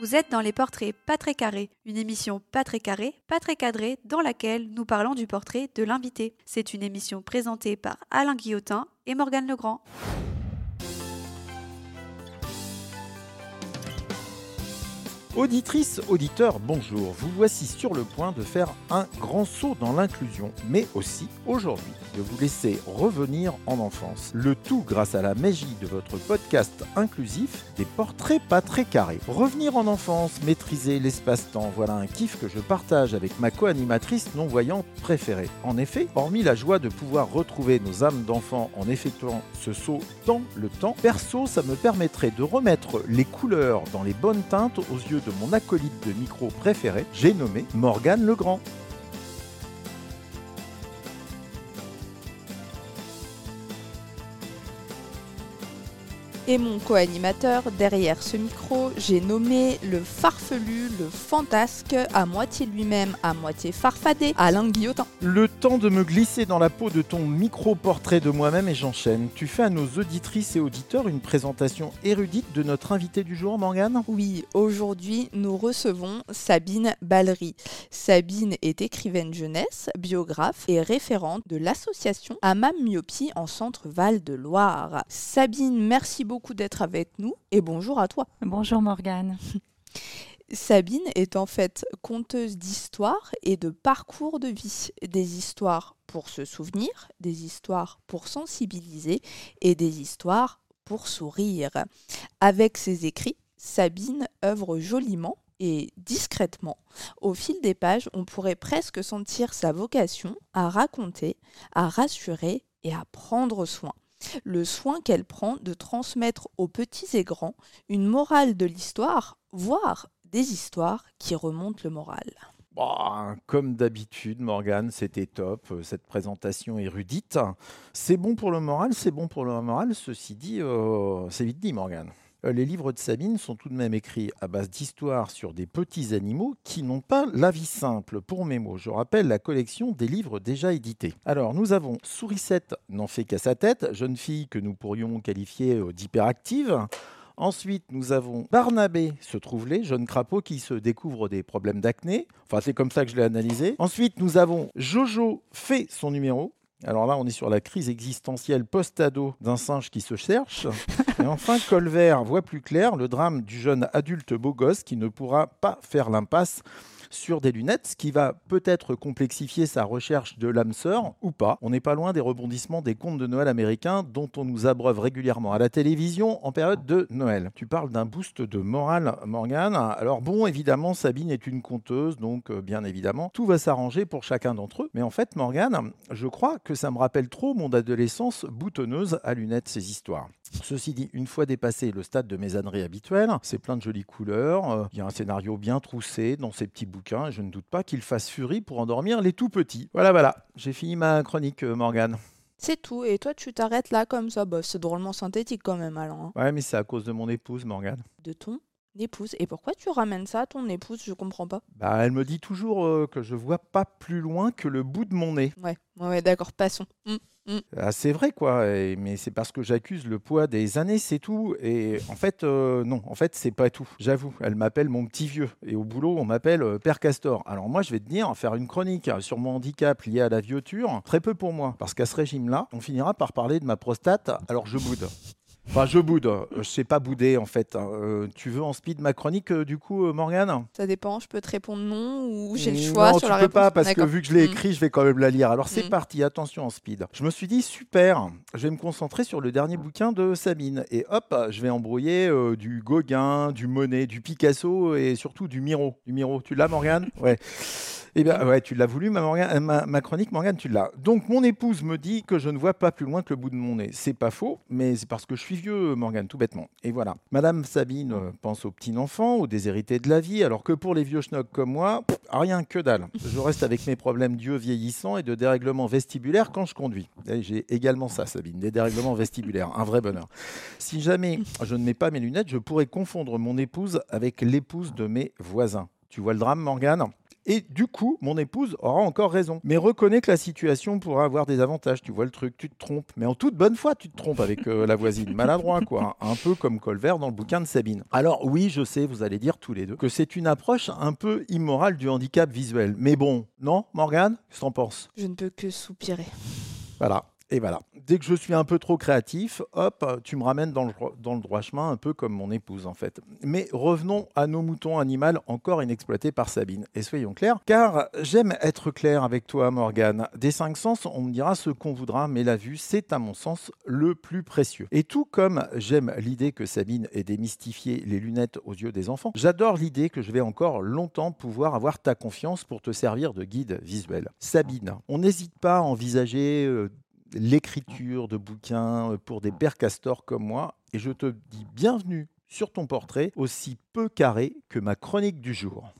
Vous êtes dans les portraits pas très carrés, une émission pas très carrée, pas très cadrée, dans laquelle nous parlons du portrait de l'invité. C'est une émission présentée par Alain Guillotin et Morgane Legrand. Auditrices, auditeurs, bonjour. Vous voici sur le point de faire un grand saut dans l'inclusion, mais aussi aujourd'hui de vous laisser revenir en enfance. Le tout grâce à la magie de votre podcast inclusif des portraits pas très carrés. Revenir en enfance, maîtriser l'espace-temps, voilà un kiff que je partage avec ma co-animatrice non-voyante préférée. En effet, hormis la joie de pouvoir retrouver nos âmes d'enfants en effectuant ce saut dans le temps, perso, ça me permettrait de remettre les couleurs dans les bonnes teintes aux yeux de mon acolyte de micro préféré, j'ai nommé Morgane Legrand. Et mon co-animateur derrière ce micro, j'ai nommé le farfelu, le fantasque, à moitié lui-même, à moitié farfadé, Alain Guillotin. Le temps de me glisser dans la peau de ton micro-portrait de moi-même et j'enchaîne. Tu fais à nos auditrices et auditeurs une présentation érudite de notre invité du jour, Morgane? Oui, aujourd'hui, nous recevons Sabine Ballery. Sabine est écrivaine jeunesse, biographe et référente de l'association Amam Myopie en Centre Val de Loire. Sabine, merci beaucoup d'être avec nous et bonjour à toi. Bonjour Morgane. Sabine est en fait conteuse d'histoires et de parcours de vie. Des histoires pour se souvenir, des histoires pour sensibiliser et des histoires pour sourire. Avec ses écrits, Sabine œuvre joliment et discrètement. Au fil des pages, on pourrait presque sentir sa vocation à raconter, à rassurer et à prendre soin le soin qu'elle prend de transmettre aux petits et grands une morale de l'histoire, voire des histoires qui remontent le moral. Bah, comme d'habitude, Morgane, c'était top, euh, cette présentation érudite. C'est bon pour le moral, c'est bon pour le moral. Ceci dit, euh, c'est vite dit, Morgane. Euh, les livres de Sabine sont tout de même écrits à base d'histoires sur des petits animaux qui n'ont pas la vie simple. Pour mes mots, je rappelle la collection des livres déjà édités. Alors, nous avons Sourisette n'en fait qu'à sa tête, jeune fille que nous pourrions qualifier euh, d'hyperactive. Ensuite, nous avons Barnabé se trouve jeune crapaud qui se découvre des problèmes d'acné. Enfin, c'est comme ça que je l'ai analysé. Ensuite, nous avons Jojo fait son numéro. Alors là, on est sur la crise existentielle post-ado d'un singe qui se cherche. Et enfin, Colvert voit plus clair le drame du jeune adulte beau gosse qui ne pourra pas faire l'impasse sur des lunettes, ce qui va peut-être complexifier sa recherche de l'âme sœur ou pas. On n'est pas loin des rebondissements des contes de Noël américains dont on nous abreuve régulièrement à la télévision en période de Noël. Tu parles d'un boost de morale, Morgane. Alors bon, évidemment, Sabine est une conteuse, donc euh, bien évidemment, tout va s'arranger pour chacun d'entre eux. Mais en fait, Morgane, je crois que ça me rappelle trop mon adolescence boutonneuse à lunettes, ces histoires. Ceci dit, une fois dépassé le stade de mes âneries habituelles, c'est plein de jolies couleurs, euh, il y a un scénario bien troussé dans ces petits et je ne doute pas qu'il fasse furie pour endormir les tout petits. Voilà, voilà, j'ai fini ma chronique, euh, Morgane. C'est tout, et toi tu t'arrêtes là comme ça, bah, c'est drôlement synthétique quand même, Alain. Ouais, mais c'est à cause de mon épouse, Morgane. De ton épouse. Et pourquoi tu ramènes ça à ton épouse? Je comprends pas. Bah, elle me dit toujours euh, que je vois pas plus loin que le bout de mon nez. Ouais, ouais, d'accord, passons. Hum, hum. Ah, c'est vrai, quoi. et- mais c'est parce que j'accuse le poids des années, c'est tout. Et en fait, euh, non, en fait, c'est pas tout. J'avoue, elle m'appelle mon petit vieux. Et au boulot, on m'appelle euh, Père Castor. Alors moi, je vais te dire, faire une chronique sur mon handicap lié à la vieuture, très peu pour moi. Parce qu'à ce régime-là, on finira par parler de ma prostate, alors je boude. Enfin, je boude. Euh, Je sais pas bouder, en fait. hein. Euh, tu veux en speed ma chronique, euh, du coup, euh, Morgane? Ça dépend, je peux te répondre non ou j'ai le non, choix tu sur la peux réponse. pas parce que vu que je l'ai Mm. écrit, je vais quand même la lire. Alors c'est Mm. parti, attention en speed. Je me suis dit super, je vais me concentrer sur le dernier bouquin de Sabine et hop, je vais embrouiller du Gauguin, du Monet, du Picasso et surtout du Miro. Du Miro, tu l'as Morgane? Ouais. Eh bien, ouais, tu l'as voulu, ma, Morgane- euh, ma, ma chronique, Morgane, tu l'as. Donc, mon épouse me dit que je ne vois pas plus loin que le bout de mon nez. C'est pas faux, mais c'est parce que je suis vieux, Morgane, tout bêtement. Et voilà. Madame Sabine euh, pense aux petits-enfants, aux déshérités de la vie, alors que pour les vieux schnocks comme moi, pff, rien que dalle. Je reste avec mes problèmes d'yeux vieillissants et de dérèglements vestibulaires quand je conduis. Et J'ai également ça, Sabine, des dérèglements vestibulaires, un vrai bonheur. Si jamais je ne mets pas mes lunettes, je pourrais confondre mon épouse avec l'épouse de mes voisins. Tu vois le drame, Morgane? Et du coup, mon épouse aura encore raison. Mais reconnais que la situation pourra avoir des avantages. Tu vois le truc, tu te trompes. Mais en toute bonne foi, tu te trompes avec euh, la voisine. Maladroit, quoi. Un peu comme Colvert dans le bouquin de Sabine. Alors oui, je sais, vous allez dire tous les deux que c'est une approche un peu immorale du handicap visuel. Mais bon, non, Morgane? Qu'est-ce que t'en penses? Je ne peux que soupirer. Voilà. Et voilà. Dès que je suis un peu trop créatif, hop, tu me ramènes dans le, dans le droit chemin, un peu comme mon épouse en fait. Mais revenons à nos moutons animaux encore inexploités par Sabine. Et soyons clairs, car j'aime être clair avec toi, Morgane. Des cinq sens, on me dira ce qu'on voudra, mais la vue, c'est à mon sens le plus précieux. Et tout comme j'aime l'idée que Sabine ait démystifié les lunettes aux yeux des enfants, j'adore l'idée que je vais encore longtemps pouvoir avoir ta confiance pour te servir de guide visuel. Sabine, on n'hésite pas à envisager euh, l'écriture de bouquins euh, pour des pères castors comme moi, et je te dis bienvenue sur ton portrait, aussi peu carré que ma chronique du jour.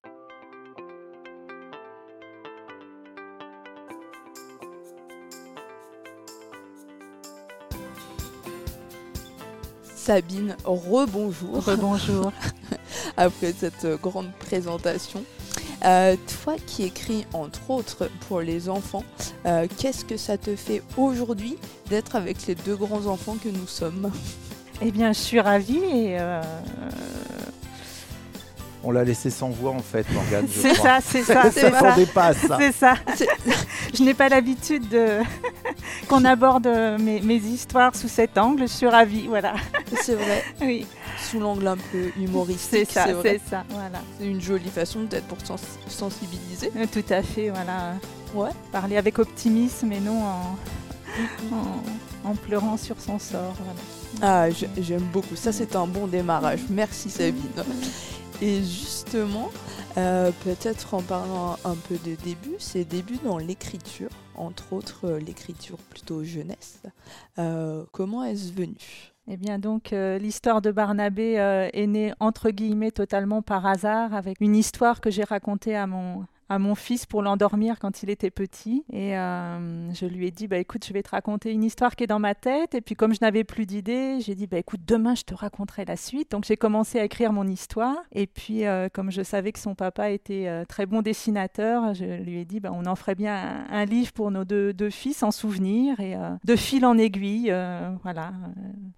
Sabine, rebonjour. Rebonjour. Après cette euh, grande présentation. Euh, toi qui écris entre autres pour les enfants, euh, qu'est-ce que ça te fait aujourd'hui d'être avec les deux grands enfants que nous sommes? Eh bien, je suis ravie et euh, On l'a laissé sans voix en fait, Morgane. c'est ça, c'est ça, C'est c'est Ça ça. s'en dépasse. C'est ça. Je n'ai pas l'habitude de qu'on aborde mes, mes histoires sous cet angle. Je suis ravie, voilà. C'est vrai, Oui, sous l'angle un peu humoristique, c'est ça, c'est ça, voilà. C'est une jolie façon peut-être pour sens- sensibiliser. Euh, Tout à fait, voilà. Ouais. Parler avec optimisme et non en, en, en pleurant sur son sort. Voilà. Ah, j'aime beaucoup. Ça, c'est un bon démarrage. Merci Sabine. Et justement, euh, peut-être en parlant un peu de début, c'est début dans l'écriture, entre autres euh, l'écriture plutôt jeunesse. Euh, comment est-ce venu? Eh bien donc euh, l'histoire de Barnabé euh, est née entre guillemets totalement par hasard avec une histoire que j'ai racontée à mon à mon fils pour l'endormir quand il était petit. Et euh, je lui ai dit bah écoute je vais te raconter une histoire qui est dans ma tête. Et puis comme je n'avais plus d'idées j'ai dit bah écoute demain je te raconterai la suite. Donc j'ai commencé à écrire mon histoire. Et puis euh, comme je savais que son papa était euh, très bon dessinateur je lui ai dit bah on en ferait bien un, un livre pour nos deux, deux fils en souvenir. Et de fil en aiguille voilà.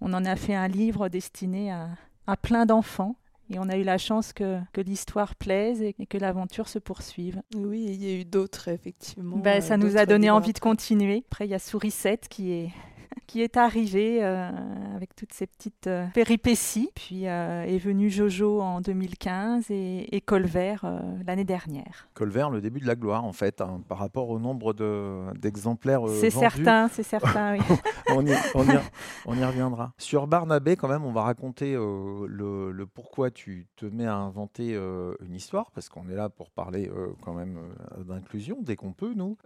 On en a fait un livre destiné à, à plein d'enfants. Et on a eu la chance que, que l'histoire plaise et, et que l'aventure se poursuive. Oui, il y a eu d'autres, effectivement. Ben, euh, ça nous d'autres a donné envie de continuer. Après, il y a Sourisette qui est, qui est arrivée euh, avec toutes ces petites euh, péripéties. Puis euh, est venu Jojo en 2015 et, et Colvert l'année dernière. Colvert, le début de la gloire en fait, hein, par rapport au nombre de- d'exemplaires euh, c'est certain, c'est certain, oui. on, y, on y- on y reviendra. Sur Barnabé, quand même, on va raconter le, le pourquoi tu te mets à inventer une histoire, parce qu'on est là pour parler quand même d'inclusion dès qu'on peut, nous.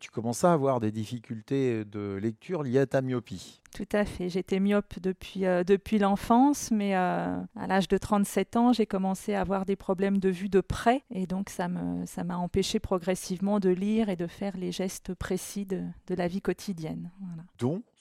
Tu commences à avoir des difficultés de lecture liées à ta myopie. Tout à fait. J'étais myope depuis, euh, depuis l'enfance, mais euh, à l'âge de 37 ans, j'ai commencé à avoir des problèmes de vue de près. Et donc, ça me, ça m'a empêché progressivement de lire et de faire les gestes précis de, de la vie quotidienne. Voilà.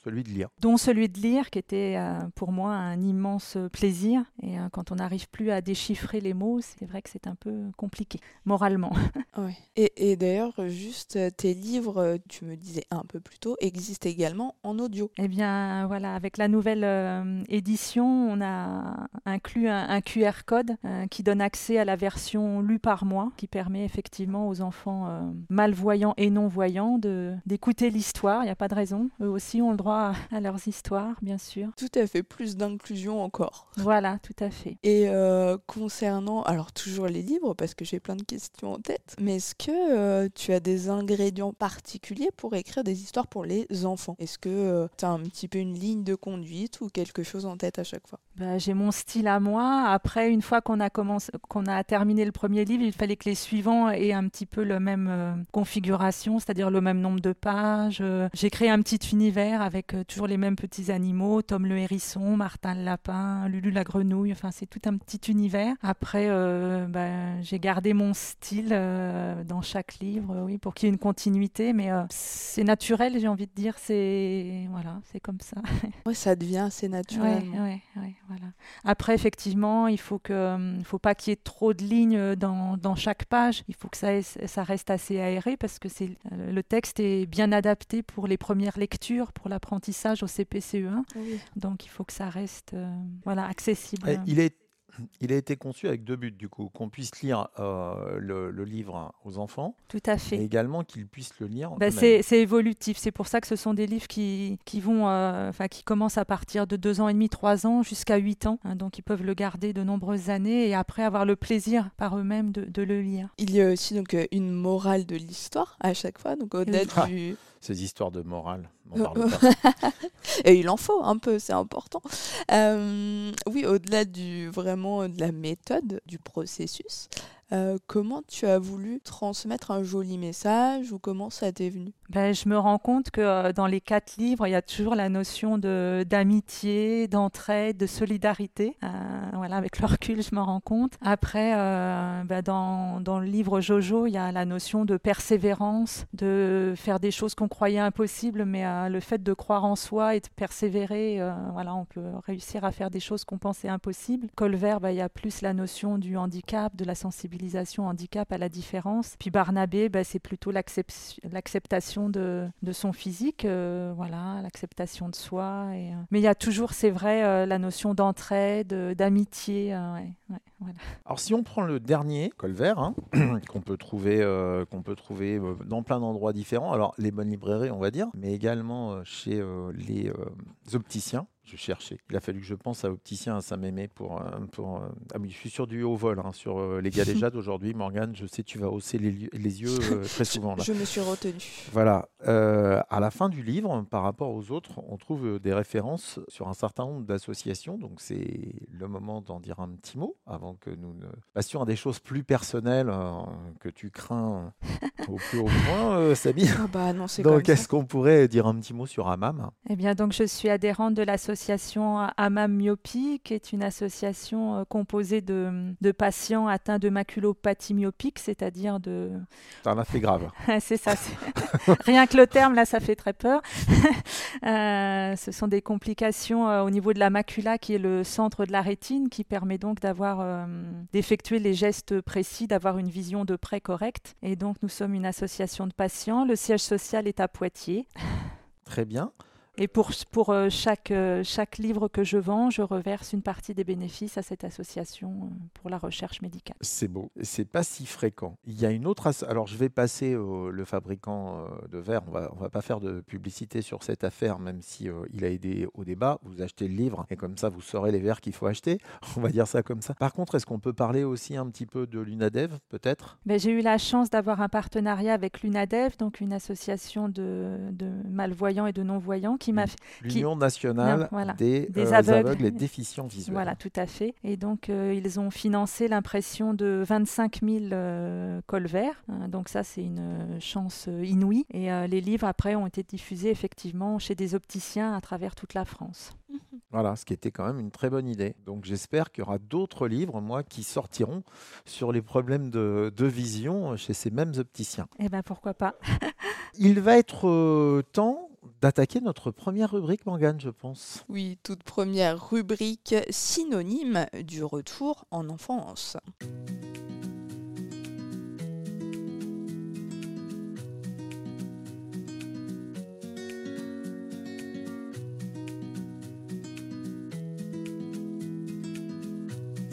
Celui de lire. Dont celui de lire, qui était euh, pour moi un immense plaisir. Et euh, quand on n'arrive plus à déchiffrer les mots, c'est vrai que c'est un peu compliqué, moralement. Ouais. Et, et d'ailleurs, juste euh, tes livres, tu me disais un peu plus tôt, existent également en audio. Eh bien, voilà, avec la nouvelle euh, édition, on a inclus un, un QR code euh, qui donne accès à la version lue par mois, qui permet effectivement aux enfants euh, malvoyants et non-voyants d'écouter l'histoire. Il n'y a pas de raison. Eux aussi ont le droit à, à leurs histoires, bien sûr. Tout à fait, plus d'inclusion encore. Voilà, tout à fait. Et euh, concernant, alors toujours les livres, parce que j'ai plein de questions en tête, mais est-ce que euh, tu as des ingrédients particuliers pour écrire des histoires pour les enfants? Est-ce que tu as un petit peu une ligne de conduite ou quelque chose en tête à chaque fois? Bah, j'ai mon style à moi. Après, une fois qu'on a commencé, qu'on a terminé le premier livre, il fallait que les suivants aient un petit peu la même euh, configuration, c'est-à-dire le même nombre de pages. Euh, J'ai créé un petit univers avec avec toujours les mêmes petits animaux, Tom le hérisson, Martin le lapin, Lulu la grenouille, enfin c'est tout un petit univers. Après, bah, j'ai gardé mon style dans chaque livre, oui, pour qu'il y ait une continuité, mais c'est naturel, j'ai envie de dire, c'est voilà, c'est comme ça. ouais, ça devient assez naturel. Ouais, ouais, voilà. Après, effectivement, il faut que, faut pas qu'il y ait trop de lignes dans, dans, chaque page. Il faut que ça, ça reste assez aéré parce que c'est le texte est bien adapté pour les premières lectures, pour l'apprentissage au CPCE1. Donc, il faut que ça reste euh, voilà accessible. il est il a été conçu avec deux buts, du coup, qu'on puisse lire euh, le, livre aux enfants. Tout à fait. Et également qu'ils puissent le lire. Bah, c'est, évolutif. C'est pour ça que ce sont des livres qui, qui vont, euh, enfin, qui commencent à partir de deux ans et demi, trois ans, jusqu'à huit ans. Hein, donc, ils peuvent le garder de nombreuses années et après avoir le plaisir par eux-mêmes de, de le lire. Il y a aussi donc une morale de l'histoire à chaque fois. Donc, au-delà du ces histoires de morale. Et il en faut un peu, c'est important. Euh, oui, au-delà du vraiment de la méthode, du processus, euh, comment tu as voulu transmettre un joli message ou comment ça t'est venu? Ben, Je me rends compte que euh, dans les quatre livres, il y a toujours la notion d'amitié, d'entraide, de solidarité. Euh, voilà, avec le recul, je me rends compte. Après, ben, dans, dans, le livre Jojo, il y a la notion de persévérance, de faire des choses qu'on croyait impossibles, mais le fait de croire en soi et de persévérer, voilà, on peut réussir à faire des choses qu'on pensait impossibles. Colvert, ben, il y a plus la notion du handicap, de la sensibilité handicap à la différence. Puis Barnabé, bah, c'est plutôt l'acceptation de, de, son physique, euh, voilà, l'acceptation de soi. Et, euh, Mais il y a toujours, c'est vrai, euh, la notion d'entraide, d'amitié. Alors si on prend le dernier, Colvert, hein, qu'on peut trouver, qu'on peut trouver dans plein d'endroits différents, alors les bonnes librairies, on va dire, mais également chez les opticiens je cherchais. Il a fallu que je pense à Opticien à Saint-Mémé pour. Euh, pour euh, ah oui, je suis sur du haut vol, hein, sur euh, les galéjades aujourd'hui. Morgane, je sais, tu vas hausser les, les yeux très souvent. Là. Je me suis retenu. Voilà. à la fin du livre, par rapport aux autres, on trouve des références sur un certain nombre d'associations. Donc, c'est le moment d'en dire un petit mot avant que nous ne passions à des choses plus personnelles que tu crains au plus haut point, Sabine. Ah bah non, donc, est-ce qu'on pourrait dire un petit mot sur Amam? Eh bien, donc, je suis adhérente de l'association l'association Amam Myopie, qui est une association euh, composée de, de patients atteints de maculopathie myopique, c'est-à-dire de... Ça en fait grave. c'est ça. Rien que le terme, là, ça fait très peur. Euh, ce sont des complications euh, au niveau de la macula, qui est le centre de la rétine, qui permet donc d'avoir, d'effectuer les gestes précis, d'avoir une vision de près correcte. Et donc, nous sommes une association de patients. Le siège social est à Poitiers. Très bien. Et pour, pour euh, chaque, euh, chaque livre que je vends, je reverse une partie des bénéfices à cette association euh, pour la recherche médicale. C'est beau. C'est pas si fréquent. Il y a une autre. Alors, je vais passer au le fabricant de verre. On va, on va pas faire de publicité sur cette affaire, même si il a aidé au débat. Vous achetez le livre et comme ça, vous saurez les verres qu'il faut acheter. On va dire ça comme ça. Par contre, est-ce qu'on peut parler aussi un petit peu de l'UNADEV, peut-être? Ben, J'ai eu la chance d'avoir un partenariat avec l'UNADEV, donc une association de, de malvoyants et de non-voyants qui L'Union nationale des, euh, aveugles. et déficients visuels. Voilà, tout à fait. Et donc, euh, ils ont financé l'impression de 25 000 euh, cols verts. Hein. donc, ça, c'est une chance inouïe. Et les livres, après, ont été diffusés effectivement chez des opticiens à travers toute la France. Voilà, ce qui était quand même une très bonne idée. Donc j'espère qu'il y aura d'autres livres, moi, qui sortiront sur les problèmes de, de vision chez ces mêmes opticiens. Eh bien, pourquoi pas Il va être temps d'attaquer notre première rubrique, Morgane, je pense. Oui, toute première rubrique synonyme du retour en enfance.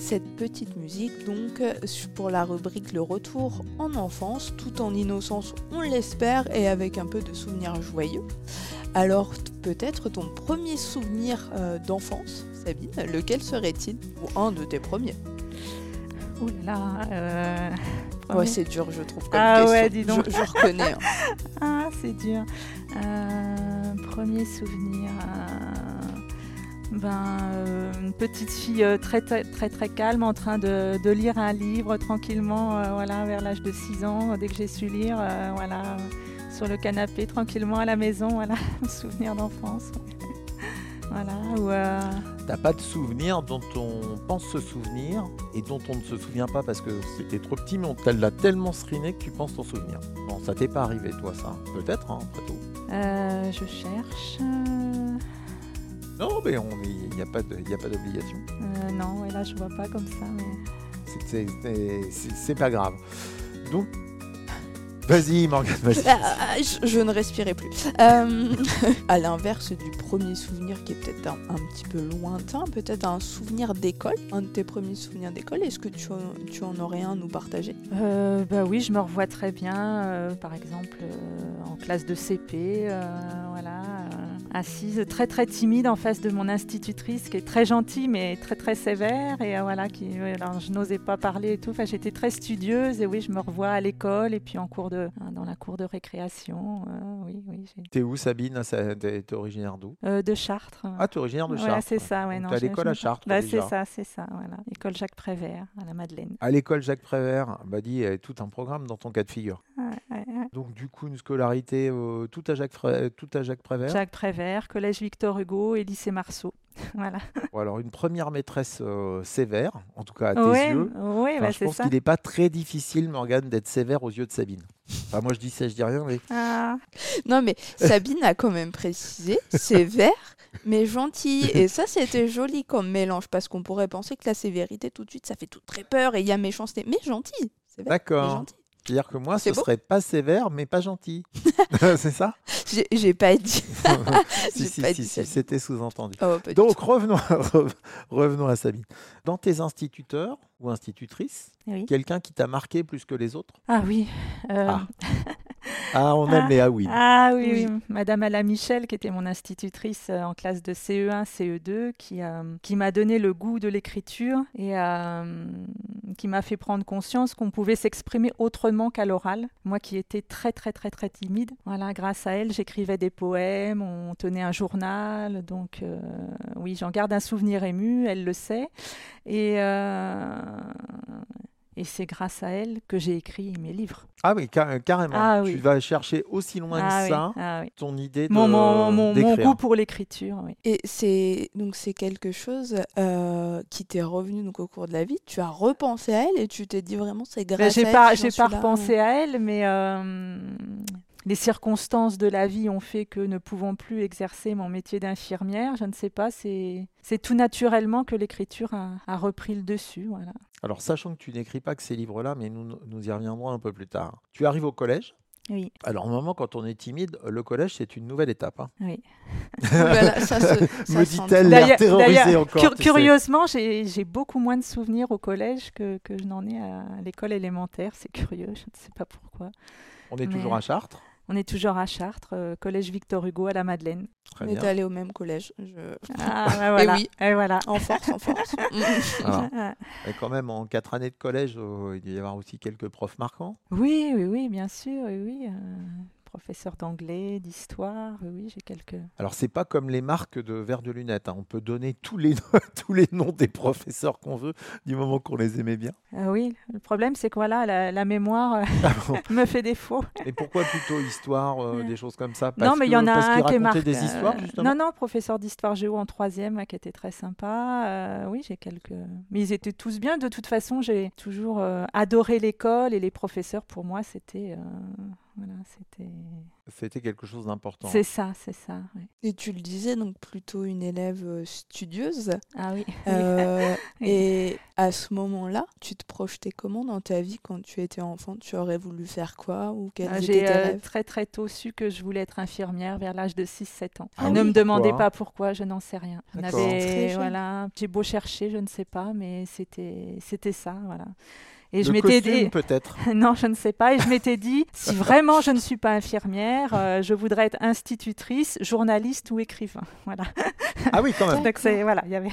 Cette petite musique donc pour la rubrique Le retour en enfance, tout en innocence on l'espère et avec un peu de souvenirs joyeux. Alors peut-être ton premier souvenir euh, d'enfance, Sabine, lequel serait-il? Ou un de tes premiers? Ouh là euh... Ouais, c'est dur, je trouve. Comme ah ouais, dis donc. Je, reconnais. Hein. ah, c'est dur. Euh, premier souvenir. Euh, ben, euh, une petite fille euh, très, très, très calme en train de, de lire un livre tranquillement euh, voilà, vers l'âge de 6 ans, dès que j'ai su lire, voilà, sur le canapé tranquillement à la maison, voilà, souvenir d'enfance. voilà, ou T'as pas de souvenirs dont on pense se souvenir et dont on ne se souvient pas parce que c'était trop petit, mais on l'a tellement screené que tu penses t'en souvenir. Bon, ça t'est pas arrivé, toi, ça Peut-être, hein, après tout. euh, je cherche. Euh, Non, mais il n'y a pas de- y a pas d'obligation. euh, non, ouais, là je vois pas comme ça, mais. C'est- c'est- c'est- C'est c'est pas grave. Donc, vas-y, Morgane, vas-y. Ah, je, je ne respirais plus. Euh, à l'inverse du premier souvenir qui est peut-être un, un petit peu lointain, peut-être un souvenir d'école, un de tes premiers souvenirs d'école, est-ce que tu, en- tu en aurais un à nous partager? Euh, bah oui, je me revois très bien, euh, par exemple euh, en classe de CP, euh, voilà, euh, assise très très timide en face de mon institutrice qui est très gentille mais très très sévère et euh, voilà, qui, alors, je n'osais pas parler et tout. Enfin, j'étais très studieuse et oui, je me revois à l'école et puis en cours de, hein, dans la cour de récréation, euh, oui, oui, T'es où, Sabine? T'es originaire d'où? Euh, de Chartres. Ah, t'es originaire de Voilà, Chartres. c'est ça, ouais, non. t'es à l'école à Chartres, Bah, c'est ça, c'est ça, voilà. École Jacques Prévert à la Madeleine. À l'école Jacques Prévert, bah dis, il y a tout un programme dans ton cas de figure. Ouais, ouais, ouais. Donc du coup, une scolarité tout, à Jacques Fré- tout à Jacques Prévert? Jacques Prévert, collège Victor Hugo et lycée Marceau. voilà. Ou alors une première maîtresse euh, sévère, en tout cas à tes Oui, yeux. oui, Enfin, bah, je pense qu'il n'est pas très difficile, Morgane, d'être sévère aux yeux de Sabine. Enfin, moi je dis ça, je dis rien, mais Ah, Non, mais Sabine a quand même précisé, sévère, mais gentil. Et ça, c'était joli comme mélange, parce qu'on pourrait penser que la sévérité, tout de suite, ça fait tout très peur et il y a méchanceté. Mais gentil, d'accord. C'est-à-dire que moi, ce beau. serait pas sévère, mais pas gentil. c'est ça? J'ai- pas dit. Si, si, pas si, si, c'était sous-entendu. Oh, Donc revenons à, rev- revenons à Sabine. Dans tes instituteurs ou institutrices, oui. quelqu'un qui t'a marqué plus que les autres? Ah oui. euh, Ah. Ah, on aime Ah. les ah oui. Ah oui, Oui. oui. Madame Ala Michel, qui était mon institutrice euh, en classe de CE1, CE2, qui, euh, qui m'a donné le goût de l'écriture et euh, qui m'a fait prendre conscience qu'on pouvait s'exprimer autrement qu'à l'oral. Moi qui étais très très très très timide, voilà, grâce à elle, j'écrivais des poèmes, on tenait un journal, donc euh, oui, j'en garde un souvenir ému, elle le sait. Et, euh, et c'est grâce à elle que j'ai écrit mes livres. Ah oui, ca- carrément. Ah Tu oui. vas chercher aussi loin Ah que oui, ça ah oui. ton idée de Mon, mon, mon, mon d'écrire. goût pour l'écriture, oui. Et c'est donc c'est quelque chose euh, qui t'est revenu donc au cours de la vie. Tu as repensé à elle et tu t'es dit vraiment c'est grâce Ben, j'ai à elle. pas, j'ai pas là. repensé à elle, mais euh, les circonstances de la vie ont fait que ne pouvant plus exercer mon métier d'infirmière, je ne sais pas, c'est, tout naturellement que l'écriture a, a repris le dessus, voilà. Alors, sachant que tu n'écris pas que ces livres-là, mais nous, nous y reviendrons un peu plus tard. Tu arrives au collège? Oui, Alors, au moment, quand on est timide, le collège, c'est une nouvelle étape. hein. oui. Voilà, ça se- ça Me dit-elle, l'air terrorisée encore. cur- curieusement, j'ai, j'ai beaucoup moins de souvenirs au collège que, que je n'en ai à l'école élémentaire. C'est curieux, je ne sais pas pourquoi. On est Mais- toujours à Chartres? On est toujours à Chartres, euh, collège Victor Hugo à la Madeleine. Très On est allé au même collège. Je- Ah, ben voilà. oui. Et voilà. En force, en force. Mm. Alors, Ah. et quand même, en quatre années de collège, euh, il doit y avoir aussi quelques profs marquants. Oui, oui, oui, bien sûr, oui, oui. Euh, professeur d'anglais, d'histoire, oui, j'ai quelques. Alors, c'est pas comme les marques de verres de lunettes. hein. On peut donner tous les, tous les noms des professeurs qu'on veut, du moment qu'on les aimait bien. Ah oui, le problème, c'est que voilà, la, la mémoire euh, Ah bon me fait défaut. Et pourquoi plutôt histoire, euh, des choses comme ça? non, mais il y en a un qui marqué. des histoires, euh, justement? non, non, professeur d'histoire géo en troisième, qui était très sympa. euh, oui, j'ai quelques. Mais ils étaient tous bien. De toute façon, j'ai toujours euh, adoré l'école et les professeurs. Pour moi, c'était. Voilà, c'était. C'était quelque chose d'important. C'est ça, c'est ça. Et tu le disais, donc plutôt une élève euh, studieuse. Ah oui. Euh, Oui. Et à ce moment-là, tu te projetais comment dans ta vie quand tu étais enfant? Tu aurais voulu faire quoi ou Ah, J'ai euh, très très tôt su que je voulais être infirmière vers l'âge de 6-7 ans. Ah ne oui, me demandez pas pourquoi, je n'en sais rien. On avait- voilà, j'ai beau chercher, je ne sais pas, mais c'était c'était ça, voilà. Et je m'étais dit, peut-être. non, je ne sais pas, et je m'étais dit, si vraiment je ne suis pas infirmière, euh, je voudrais être institutrice, journaliste ou écrivain, voilà. Ah oui, quand même. Donc c'est voilà, il y avait.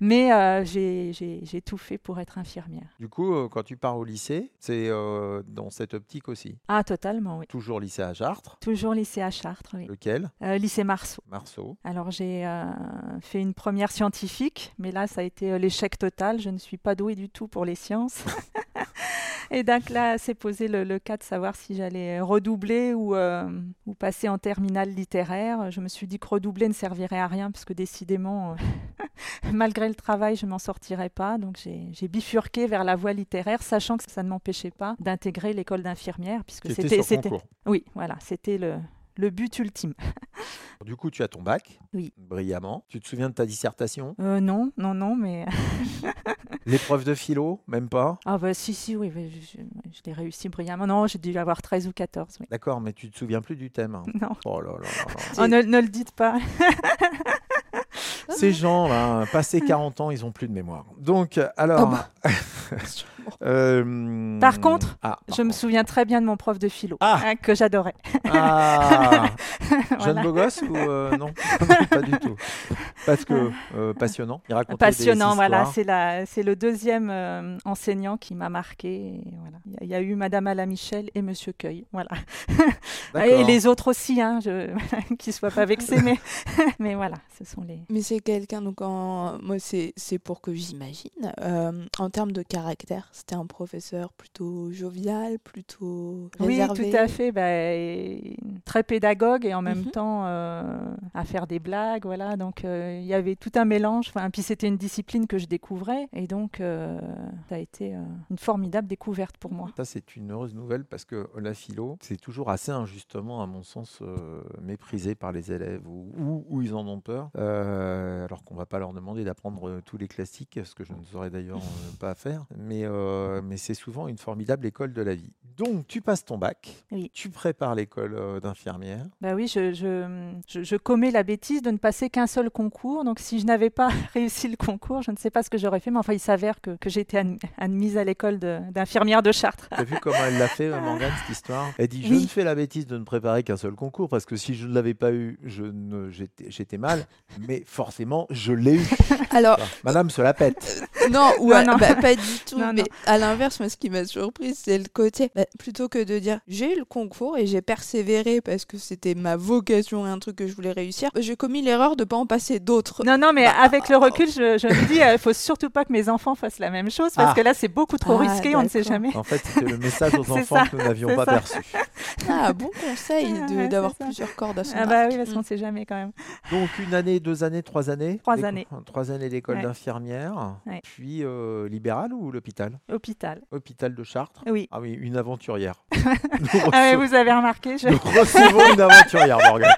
Mais euh, j'ai tout fait pour être infirmière. Du coup, euh, quand tu pars au lycée, c'est euh, dans cette optique aussi. Ah, totalement, oui. Toujours lycée à Chartres. Toujours lycée à Chartres, oui. Lequel? Lycée Marceau. Marceau. Alors j'ai fait une première scientifique, mais là ça a été l'échec total. Je ne suis pas douée du tout pour les sciences. Et donc là, s'est posé le, le, cas de savoir si j'allais redoubler ou, euh, ou passer en terminale littéraire. Je me suis dit que redoubler ne servirait à rien, parce que décidément, euh, malgré le travail, je m'en sortirais pas. Donc j'ai bifurqué vers la voie littéraire, sachant que ça ne m'empêchait pas d'intégrer l'école d'infirmière, puisque c'était... Oui, voilà, c'était le, le but ultime. Du coup, tu as ton bac. Oui. Brillamment. Tu te souviens de ta dissertation? Euh, Non, non, non, mais. L'épreuve de philo, même pas? Ah, bah si, si, oui, je, je, l'ai réussi brillamment. Non, j'ai dû avoir 13 ou 14. Oui. D'accord, mais tu te souviens plus du thème Non. Oh là là. là, Oh, ne, ne le dites pas. Ces gens-là, passé 40 ans, ils n'ont plus de mémoire. Donc, alors. bah. Euh, Par contre, ah, je me souviens très bien de mon prof de philo, Ah. hein, que j'adorais. Ah Jeune Voilà. beau gosse ou euh, non? Pas du tout. Parce que euh, passionnant. Il racontait Passionnant, des voilà. C'est la- c'est le deuxième euh, enseignant qui m'a marqué. voilà. Il y a- Il y, a eu Madame Ala Michel et Monsieur Cueil. Voilà. D'accord. Et les autres aussi, hein, je... qu'ils ne soient pas vexés. mais... mais voilà, ce sont les. Mais c'est quelqu'un, donc en... moi c'est c'est pour que j'imagine, euh, en termes de caractère, c'était un professeur plutôt jovial, plutôt Oui, réservé. tout à fait. bah, très pédagogue et en même Mhm. temps euh, à faire des blagues. Voilà. Donc euh, il y avait tout un mélange. Enfin, puis c'était une discipline que je découvrais. Et donc euh, ça a été euh, une formidable découverte pour moi. Ça, c'est une heureuse nouvelle parce que la philo, c'est toujours assez injustement, à mon sens, euh, méprisé par les élèves ou, ou- ou ils en ont peur. Euh, alors qu'on va pas leur demander d'apprendre tous les classiques, ce que je ne saurais d'ailleurs pas faire. Mais, euh, mais c'est souvent une formidable école de la vie. Donc, tu passes ton bac, Oui. tu prépares l'école euh, d'infirmière. Bah oui, je, je, je, je commets la bêtise de ne passer qu'un seul concours. Donc si je n'avais pas réussi le concours, je ne sais pas ce que j'aurais fait. Mais enfin, il s'avère que, que j'ai été adm- admise à l'école de- d'infirmière de, Chartres. T'as vu comment elle l'a fait, euh, Morgane, cette histoire? Elle dit Je Oui. ne fais la bêtise de ne préparer qu'un seul concours parce que si je ne l'avais pas eu, je ne- j'étais j'étais mal, mais forcément, je l'ai eu. Alors, Madame se la pète. non, ou Non, à- non. bah, pas du tout. Non, mais non. à l'inverse, moi, ce qui m'a surprise, c'est le côté, bah, plutôt que de dire j'ai eu le concours et j'ai persévéré parce que c'était ma vocation et un truc que je voulais réussir, bah, j'ai commis l'erreur de pas en passer d'autres. Non, non, mais avec le recul, je, je me dis, il faut surtout pas que mes enfants fassent la même chose parce Ah. que là, c'est beaucoup trop Ah, risqué, on ne sait jamais. En fait, c'était le message aux enfants ça, que nous n'avions pas ça. perçu. Ah, bon conseil Ah, ouais, d'avoir plusieurs cordes à son Ah bah arc. oui, parce qu'on ne sait jamais quand même. Donc, une année, deux années, trois années Trois années. Trois années d'école Ouais. d'infirmière. Ouais. Puis, euh, libéral ou l'hôpital? Hôpital. Hôpital de Chartres Oui. Ah oui, une aventurière. Ah ouais, vous avez remarqué, je... nous recevons une aventurière, Morgane.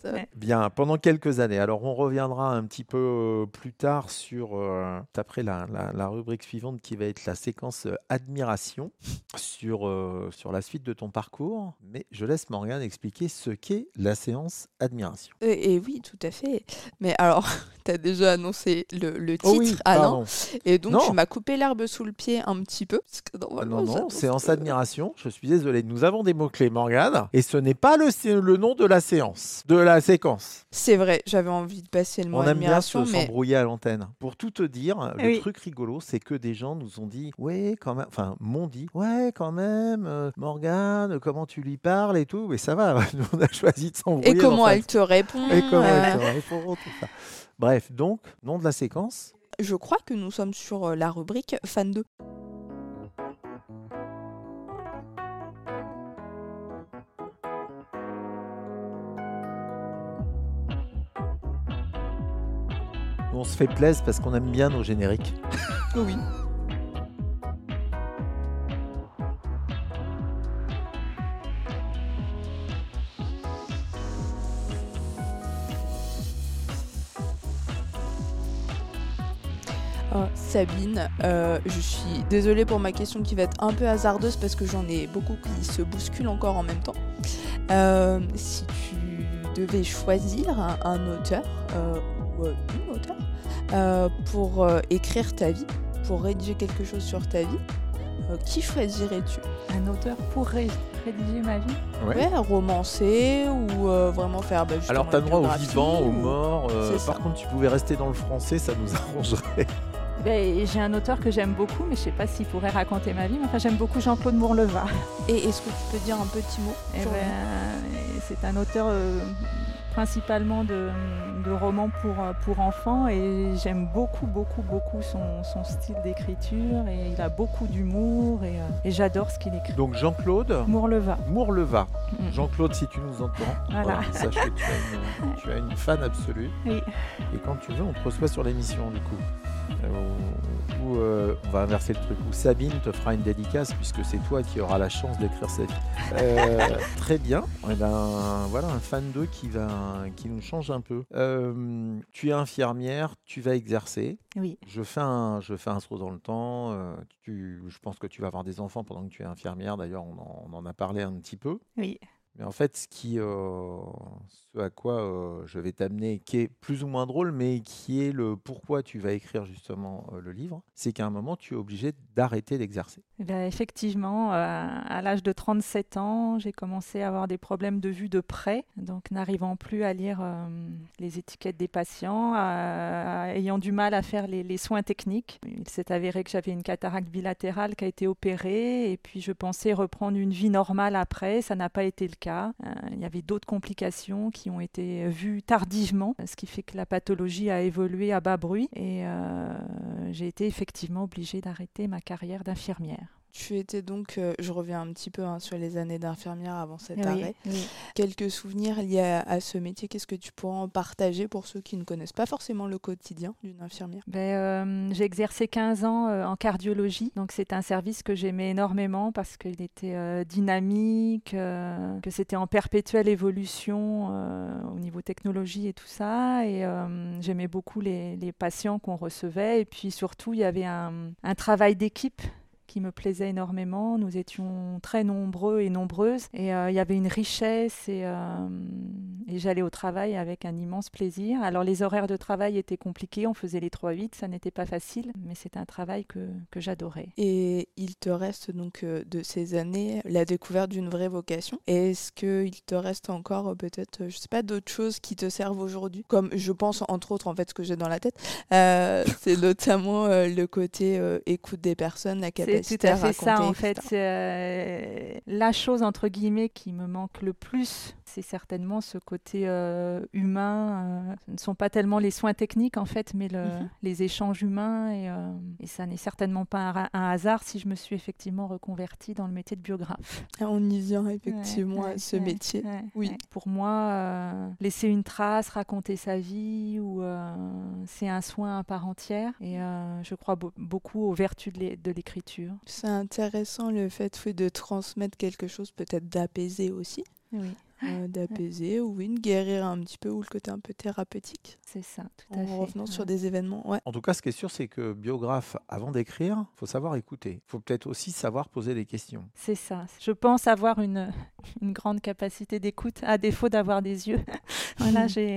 Ça. Bien, pendant quelques années. Alors, on reviendra un petit peu euh, plus tard sur, euh, après la, la- la rubrique suivante qui va être la séquence euh, admiration sur, euh, sur la suite de ton parcours. Mais je laisse Morgane expliquer ce qu'est la séance admiration. Et, et oui, tout à fait. Mais alors, tu as déjà annoncé le, le titre, Oh oui, Alain, pardon. et donc Non. tu m'as coupé l'herbe sous le pied un petit peu. Parce que Ah non, non, séance admiration. Je suis désolé. Nous avons des mots-clés, Morgane. Et ce n'est pas le, le nom de la séance, de la séquence. C'est vrai, j'avais envie de passer le mot On aime bien se- mais s'embrouiller à l'antenne. Pour tout te dire, le Oui. truc rigolo, c'est que des gens nous ont dit, ouais, quand même, enfin, m'ont dit, ouais, quand même, euh, Morgane, comment tu lui parles et tout. Mais ça va, nous, on a choisi de s'embrouiller. et comment elle te répond Et comment elle euh, te répond, tout ça. Bref, donc, nom de la séquence. Je crois que nous sommes sur euh, la rubrique fan 2. On se fait plaisir parce qu'on aime bien nos génériques. Oui. Oh, Sabine, euh, je suis désolée pour ma question qui va être un peu hasardeuse parce que j'en ai beaucoup qui se bousculent encore en même temps. Euh, si tu devais choisir un, un auteur euh, ou euh, une auteure euh, pour euh, écrire ta vie, pour rédiger quelque chose sur ta vie, euh, qui choisirais-tu? Un auteur pour ré- rédiger ma vie? Ouais, romancer ou euh, vraiment faire bah, Alors, tu as une droit aux vivants, aux ou- morts. euh, par contre, tu pouvais rester dans le français, ça nous arrangerait. Ben, J'ai un auteur que j'aime beaucoup, mais je ne sais pas s'il pourrait raconter ma vie. Mais enfin, j'aime beaucoup Jean-Claude Mourleva. Et est-ce que tu peux dire un petit mot? Eh ben, c'est un auteur euh, principalement de, de romans pour, pour enfants et j'aime beaucoup, beaucoup, beaucoup son, son style d'écriture et il a beaucoup d'humour et, et j'adore ce qu'il écrit. Donc Jean-Claude Mourleva. Mourleva. Mm. Jean-Claude, si tu nous entends, Voilà. sache que tu as, une, tu as une fan absolue. Oui. Et quand tu veux, on te reçoit sur l'émission du coup. Euh, où, euh, on va inverser le truc. Où Sabine te fera une dédicace puisque c'est toi qui auras la chance d'écrire sa vie. Euh, très bien. Eh ben, voilà un fan d'eux qui, va, qui nous change un peu. Euh, tu es infirmière, tu vas exercer. Oui. Je fais un, je fais un saut dans le temps. tu, je pense que tu vas avoir des enfants pendant que tu es infirmière. D'ailleurs, on on en a parlé un petit peu. Oui. Mais en fait, ce, euh, à quoi euh, je vais t'amener, qui est plus ou moins drôle, mais qui est le pourquoi tu vas écrire justement euh, le livre, c'est qu'à un moment, tu es obligé d'arrêter d'exercer. Eh effectivement, à l'âge de 37 ans, j'ai commencé à avoir des problèmes de vue de près, donc n'arrivant plus à lire les étiquettes des patients, ayant du mal à faire les, les soins techniques. Il s'est avéré que j'avais une cataracte bilatérale qui a été opérée, et puis je pensais reprendre une vie normale après. Ça n'a pas été le Euh, il y avait d'autres complications qui ont été vues tardivement, ce qui fait que la pathologie a évolué à bas bruit, et euh, j'ai été effectivement obligée d'arrêter ma carrière d'infirmière. Tu étais donc, euh, je reviens un petit peu hein, sur les années d'infirmière avant cet Oui, arrêt. oui. Quelques souvenirs liés à, à ce métier, qu'est-ce que tu pourrais en partager pour ceux qui ne connaissent pas forcément le quotidien d'une infirmière? Ben, euh, j'ai exercé 15 ans euh, en cardiologie, donc c'est un service que j'aimais énormément parce qu'il était dynamique, que c'était en perpétuelle évolution au niveau technologie et tout ça, et j'aimais beaucoup les, les patients qu'on recevait, et puis surtout il y avait un, un travail d'équipe qui me plaisait énormément. Nous étions très nombreux et nombreuses et euh, il y avait une richesse et, euh, et j'allais au travail avec un immense plaisir. Alors les horaires de travail étaient compliqués, on faisait les 3-8, ça n'était pas facile, mais c'est un travail que, que j'adorais. Et il te reste donc euh, de ces années la découverte d'une vraie vocation. Est-ce qu'il te reste encore peut-être, je sais pas, d'autres choses qui te servent aujourd'hui? Comme je pense entre autres en fait ce que j'ai dans la tête, euh, c'est notamment le côté écoute des personnes, la C'est capacité tout à fait raconter, ça en etc. fait. Euh, la chose entre guillemets qui me manque le plus, c'est certainement ce côté euh, humain. euh, ce ne sont pas tellement les soins techniques en fait, mais le- Mhm. les échanges humains et, et ça n'est certainement pas un, hasard si je me suis effectivement reconvertie dans le métier de biographe. Ah, On y vient effectivement Ouais, à ce ouais, métier. ouais, Oui. Pour moi, laisser une trace, raconter sa vie, ou c'est un soin à part entière. Et je crois beau- beaucoup aux vertus de l'é- C'est intéressant le fait oui, de transmettre quelque chose, peut-être d'apaiser aussi. Oui, euh, d'apaiser ou de guérir un petit peu, ou le côté un peu thérapeutique, c'est ça, tout à en fait. revenant sur des événements. Ouais. En tout cas, ce qui est sûr, c'est que biographe, avant d'écrire, il faut savoir écouter. Il faut peut-être aussi savoir poser des questions. C'est ça. Je pense avoir une, une grande capacité d'écoute, à défaut d'avoir des yeux. voilà, j'ai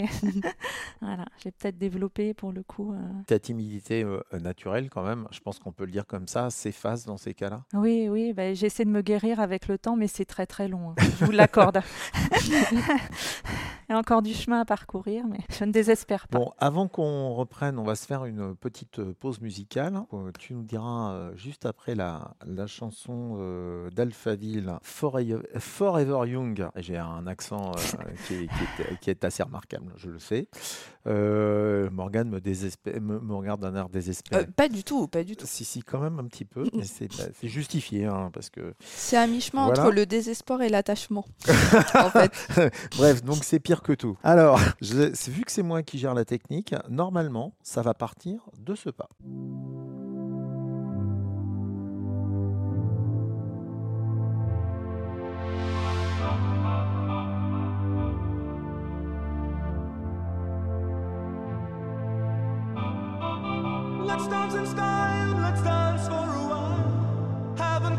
voilà, j'ai peut-être développé pour le coup. euh, Ta timidité euh, naturelle, quand même, je pense qu'on peut le dire comme ça, s'efface dans ces cas-là? Oui, oui, ben, j'essaie de me guérir avec le temps, mais c'est très très long. hein. Je vous l'accorde. Y a encore du chemin à parcourir, mais je ne désespère pas. Bon, avant qu'on reprenne, on va se faire une petite euh, pause musicale. Euh, Tu nous diras euh, juste après la, la chanson d'Alphaville, Forever, Forever Young. J'ai un accent qui est- qui est assez remarquable, je le sais. Euh, Morgane me, désespère- me, me regarde d'un air désespéré. Euh, pas du tout, pas du tout. Si, si, quand même un petit peu, mais c'est justifié, hein, parce que... C'est à mi-chemin Voilà. entre le désespoir et l'attachement. en fait. Bref, donc c'est pire que tout. Alors, je- vu que c'est moi qui gère la technique, normalement, ça va partir de ce pas.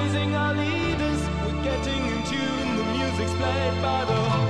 Praising our leaders, we're getting in tune. The music's played by the,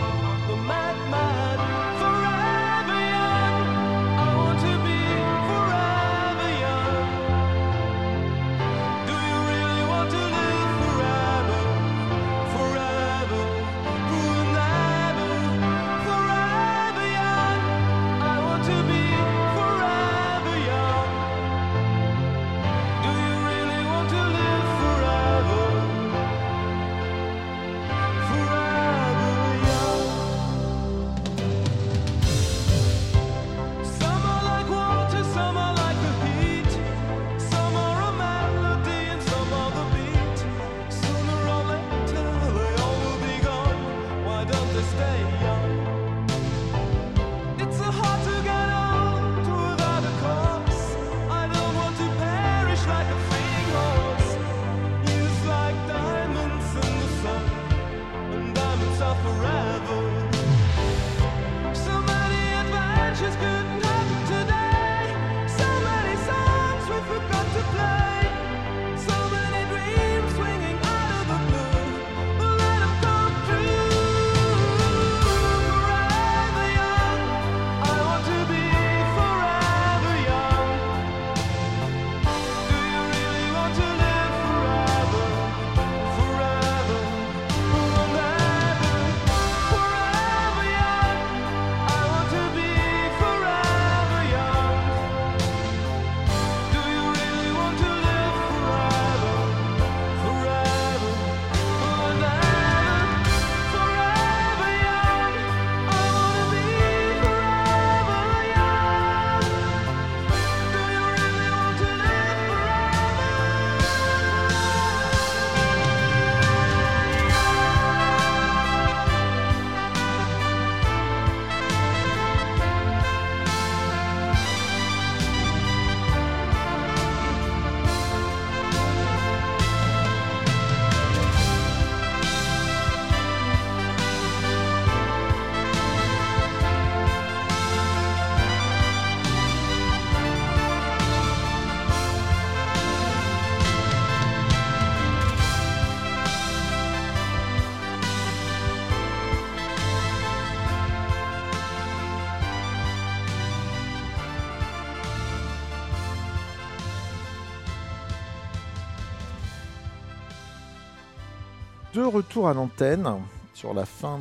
De retour à l'antenne, sur la fin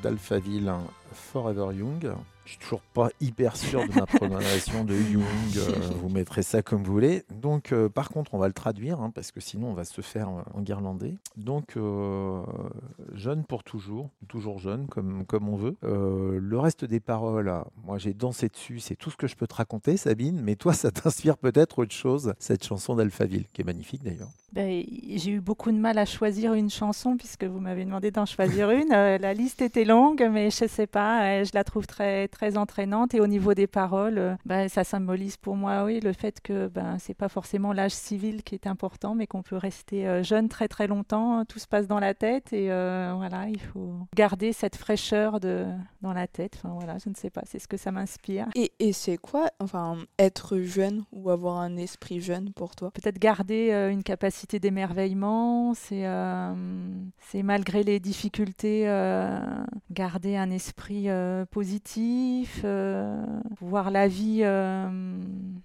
d'Alphaville, Forever Young. Je suis toujours pas hyper sûr de ma prononciation de Young. euh, vous mettrez ça comme vous voulez. Donc, euh, par contre, on va le traduire hein, parce que sinon, on va se faire en guirlandais. Donc, euh, jeune pour toujours, toujours jeune comme, comme on veut. Le reste des paroles, moi j'ai dansé dessus, c'est tout ce que je peux te raconter, Sabine. Mais toi, ça t'inspire peut-être autre chose, cette chanson d'Alphaville, qui est magnifique d'ailleurs. Ben, j'ai eu beaucoup de mal à choisir une chanson puisque vous m'avez demandé d'en choisir une. La liste était longue, mais je sais pas, je la trouve très très entraînante et au niveau des paroles, euh, ben, ça symbolise pour moi oui le fait que ben c'est pas forcément l'âge civil qui est important, mais qu'on peut rester euh, jeune très très longtemps. Tout se passe dans la tête et euh, voilà, il faut garder cette fraîcheur de dans la tête. Enfin voilà, je ne sais pas, c'est ce que ça m'inspire. Et, et c'est quoi, enfin, être jeune ou avoir un esprit jeune pour toi? Peut-être garder euh, une capacité d'émerveillement, c'est euh, malgré les difficultés garder un esprit positif, voir la vie euh,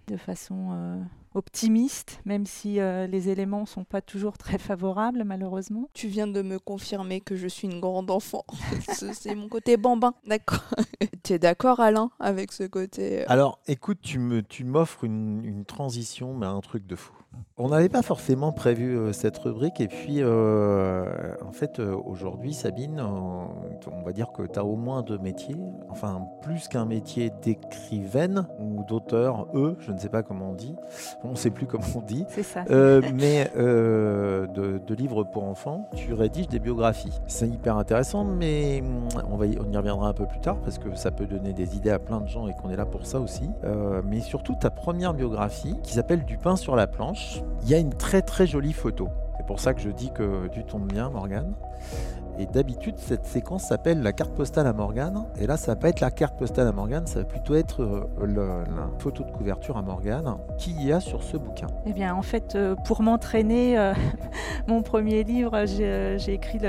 de façon euh, optimiste, même si euh, les éléments sont pas toujours très favorables malheureusement. Tu viens de me confirmer que je suis une grande enfant. C'est mon côté bambin, d'accord. tu es d'accord, Alain, avec ce côté euh, Alors, écoute, tu me, tu m'offres une, une transition, mais un truc de fou. On n'avait pas forcément prévu euh, cette rubrique, et puis euh, en fait, euh, aujourd'hui, Sabine, euh, on va dire que tu as au moins deux métiers, enfin plus qu'un métier d'écrivaine ou d'auteur, eux, je ne sais pas comment on dit, on ne sait plus comment on dit, C'est ça. euh, mais euh, de, de livres pour enfants, tu rédiges des biographies. C'est hyper intéressant, mais hum, on, va y, on y reviendra un peu plus tard parce que ça peut donner des idées à plein de gens et qu'on est là pour ça aussi. Euh, mais surtout, ta première biographie qui s'appelle Du pain sur la planche, il y a une très très jolie photo. C'est pour ça que je dis que tu tombes bien, Morgane. Et d'habitude, cette séquence s'appelle la carte postale à Morgane. Et là, ça va pas être la carte postale à Morgane, ça va plutôt être euh, la photo de couverture à Morgane. Qui y a sur ce bouquin Eh bien, en fait, euh, pour m'entraîner, euh, mon premier livre, j'ai écrit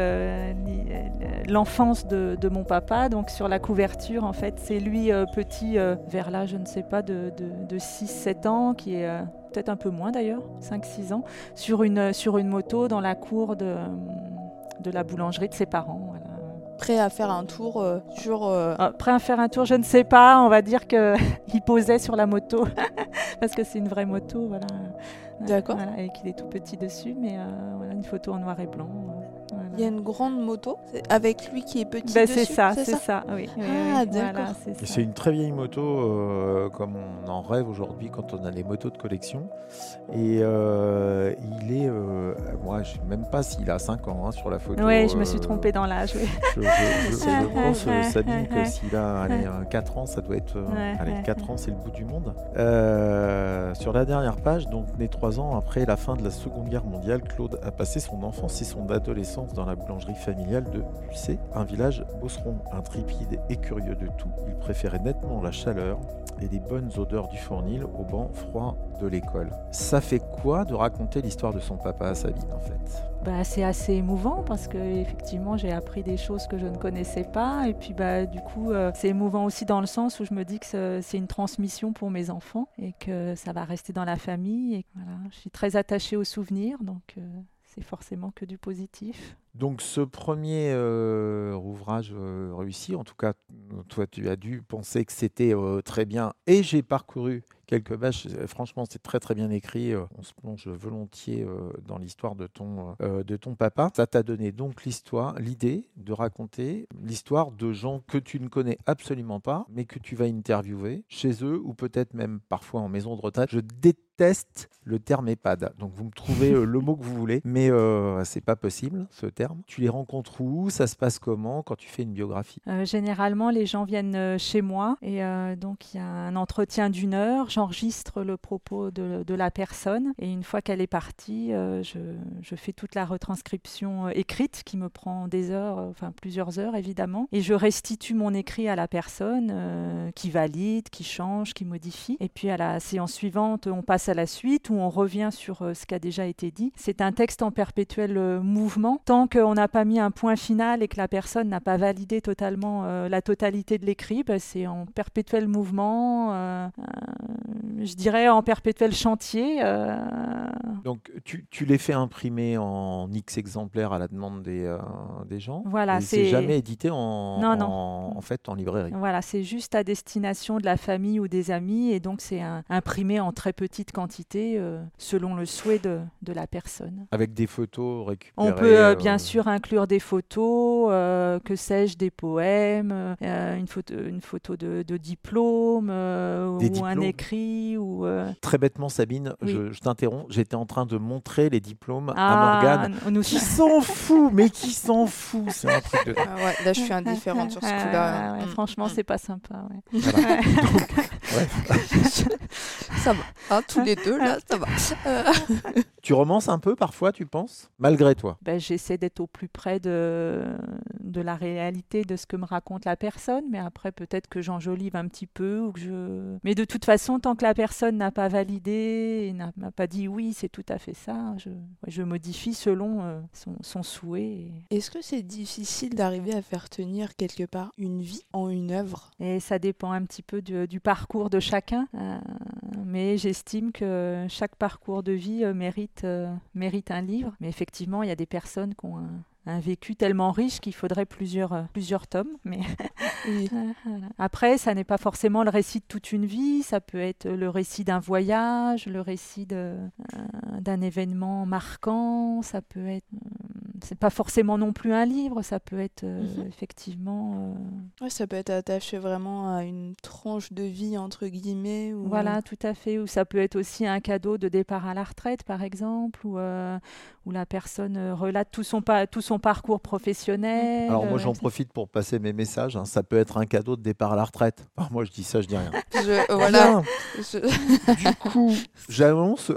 l'enfance de, mon papa. Donc, sur la couverture, en fait, c'est lui petit, vers là, je ne sais pas, de, de, de 6-7 ans, qui est peut-être un peu moins d'ailleurs, 5-6 ans, sur une, sur une moto dans la cour de, de la boulangerie de ses parents. voilà. prêt à faire un tour euh, sur. euh, Ah, Prêt à faire un tour, je ne sais pas. On va dire qu'il posait sur la moto parce que c'est une vraie moto, voilà. D'accord. Voilà, et qu'il est tout petit dessus, mais euh, voilà, une photo en noir et blanc. euh, voilà. Il y a une grande moto avec lui qui est petit. Ben, c'est ça, c'est ça. oui. oui, Ah, oui, d'accord. voilà, c'est Et ça. c'est une très vieille moto, euh, comme on en rêve aujourd'hui quand on a les motos de collection. Et euh, il est, euh, moi je sais même pas s'il a 5 ans hein, sur la photo. Oui, je me euh, suis trompée dans l'âge. oui. Je, je- je- je pense, euh, Sabine, que s'il a allez, 4 ans, ça doit être. euh, allez, ouais, 4 ans, c'est le bout du monde. Euh, sur la dernière page, donc né 3 ans après la fin de la Seconde Guerre mondiale, Claude a passé son enfance et son adolescence dans la boulangerie familiale de Lucé, un village bosseron, intrépide et curieux de tout. Il préférait nettement la chaleur et les bonnes odeurs du fournil au banc froid de l'école. Ça fait quoi de raconter l'histoire de son papa à Sabine en fait? Bah, c'est assez émouvant parce que effectivement j'ai appris des choses que je ne connaissais pas. Et puis bah du coup euh, c'est émouvant aussi dans le sens où je me dis que c'est- une transmission pour mes enfants et que ça va rester dans la famille. Et voilà je suis très attachée aux souvenirs. Donc euh, c'est forcément que du positif. Donc ce premier euh, ouvrage euh, réussi, en tout cas, toi tu as dû penser que c'était euh, très bien. Et j'ai parcouru quelques pages. Franchement, c'est très très bien écrit. On se plonge volontiers dans l'histoire de ton de ton papa. Ça t'a donné donc l'histoire, l'idée de raconter l'histoire de gens que tu ne connais absolument pas, mais que tu vas interviewer chez eux ou peut-être même parfois en maison de retraite. Je déteste le terme EHPAD. Donc vous me trouvez euh, le mot que vous voulez, mais euh, c'est pas possible ce terme. Tu les rencontres où? Ça se passe comment quand tu fais une biographie? Euh, généralement, les gens viennent euh, chez moi et donc il y a un entretien d'une heure. J'enregistre le propos de, la personne et une fois qu'elle est partie, je, je fais toute la retranscription écrite qui me prend des heures, enfin plusieurs heures évidemment, et je restitue mon écrit à la personne qui valide, qui change, qui modifie. Et puis à la séance suivante, on passe à la suite où on revient sur euh, ce qui a déjà été dit. C'est un texte en perpétuel euh, mouvement tant qu'on n'a pas mis un point final et que la personne n'a pas validé totalement euh, la totalité de l'écrit, bah, c'est en perpétuel mouvement, euh, euh, je dirais en perpétuel chantier. Donc, tu, tu les fais imprimer en X exemplaires à la demande des, des gens. Voilà, c'est- jamais édité en, Non, non. en, en fait en librairie. Voilà, c'est juste à destination de la famille ou des amis et donc c'est imprimé en très petite quantité euh, selon le souhait de, de la personne. Avec des photos récupérées. On peut euh, euh, bien sûr inclure des photos, euh, que sais-je, des poèmes, euh, une photo, une photo de, de diplôme euh, ou un écrit ou euh, Très bêtement, Sabine, Oui. je, je t'interromps. J'étais en train de montrer les diplômes à ah, Morgane. nous Qui s'en fout Mais qui s'en fout C'est un truc de. Ah ouais, là, je suis indifférente sur ce Ah, coup-là. ouais, franchement, mm. c'est pas sympa. ouais. Voilà. Ouais. Donc. Ça va. Hein, tous les deux, là, ça va. Tu romances un peu parfois, tu penses Malgré toi? Ben, j'essaie d'être au plus près de, de la réalité de ce que me raconte la personne, mais après peut-être que j'enjolive un petit peu ou que je. Mais de toute façon, tant que la personne n'a pas validé, et n'a pas dit oui, c'est tout à fait ça, je, je modifie selon euh, son, son souhait. et- Est-ce que c'est difficile d'arriver à faire tenir quelque part une vie en une œuvre? Et ça dépend un petit peu du, du parcours de chacun. euh, mais j'estime que chaque parcours de vie euh, mérite, euh, mérite un livre. Mais effectivement, il y a des personnes qui ont un, un vécu tellement riche qu'il faudrait plusieurs, euh, plusieurs tomes. Mais Oui. voilà. après, ça n'est pas forcément le récit de toute une vie. Ça peut être le récit d'un voyage, le récit euh, d'un événement marquant. Ça peut être. euh, c'est pas forcément non plus un livre. Ça peut être euh, Mhm. effectivement. euh, Ouais, ça peut être attaché vraiment à une tranche de vie, entre guillemets. Ou... Voilà, tout à fait. Ou ça peut être aussi un cadeau de départ à la retraite, par exemple, où, euh, où la personne euh, relate tout son, pa- tout son parcours professionnel. Alors moi euh, j'en profite pour passer mes messages. hein. Ça peut être un cadeau de départ à la retraite. Alors, moi je dis ça, je dis rien. Je- voilà. Je- Du coup, j'annonce.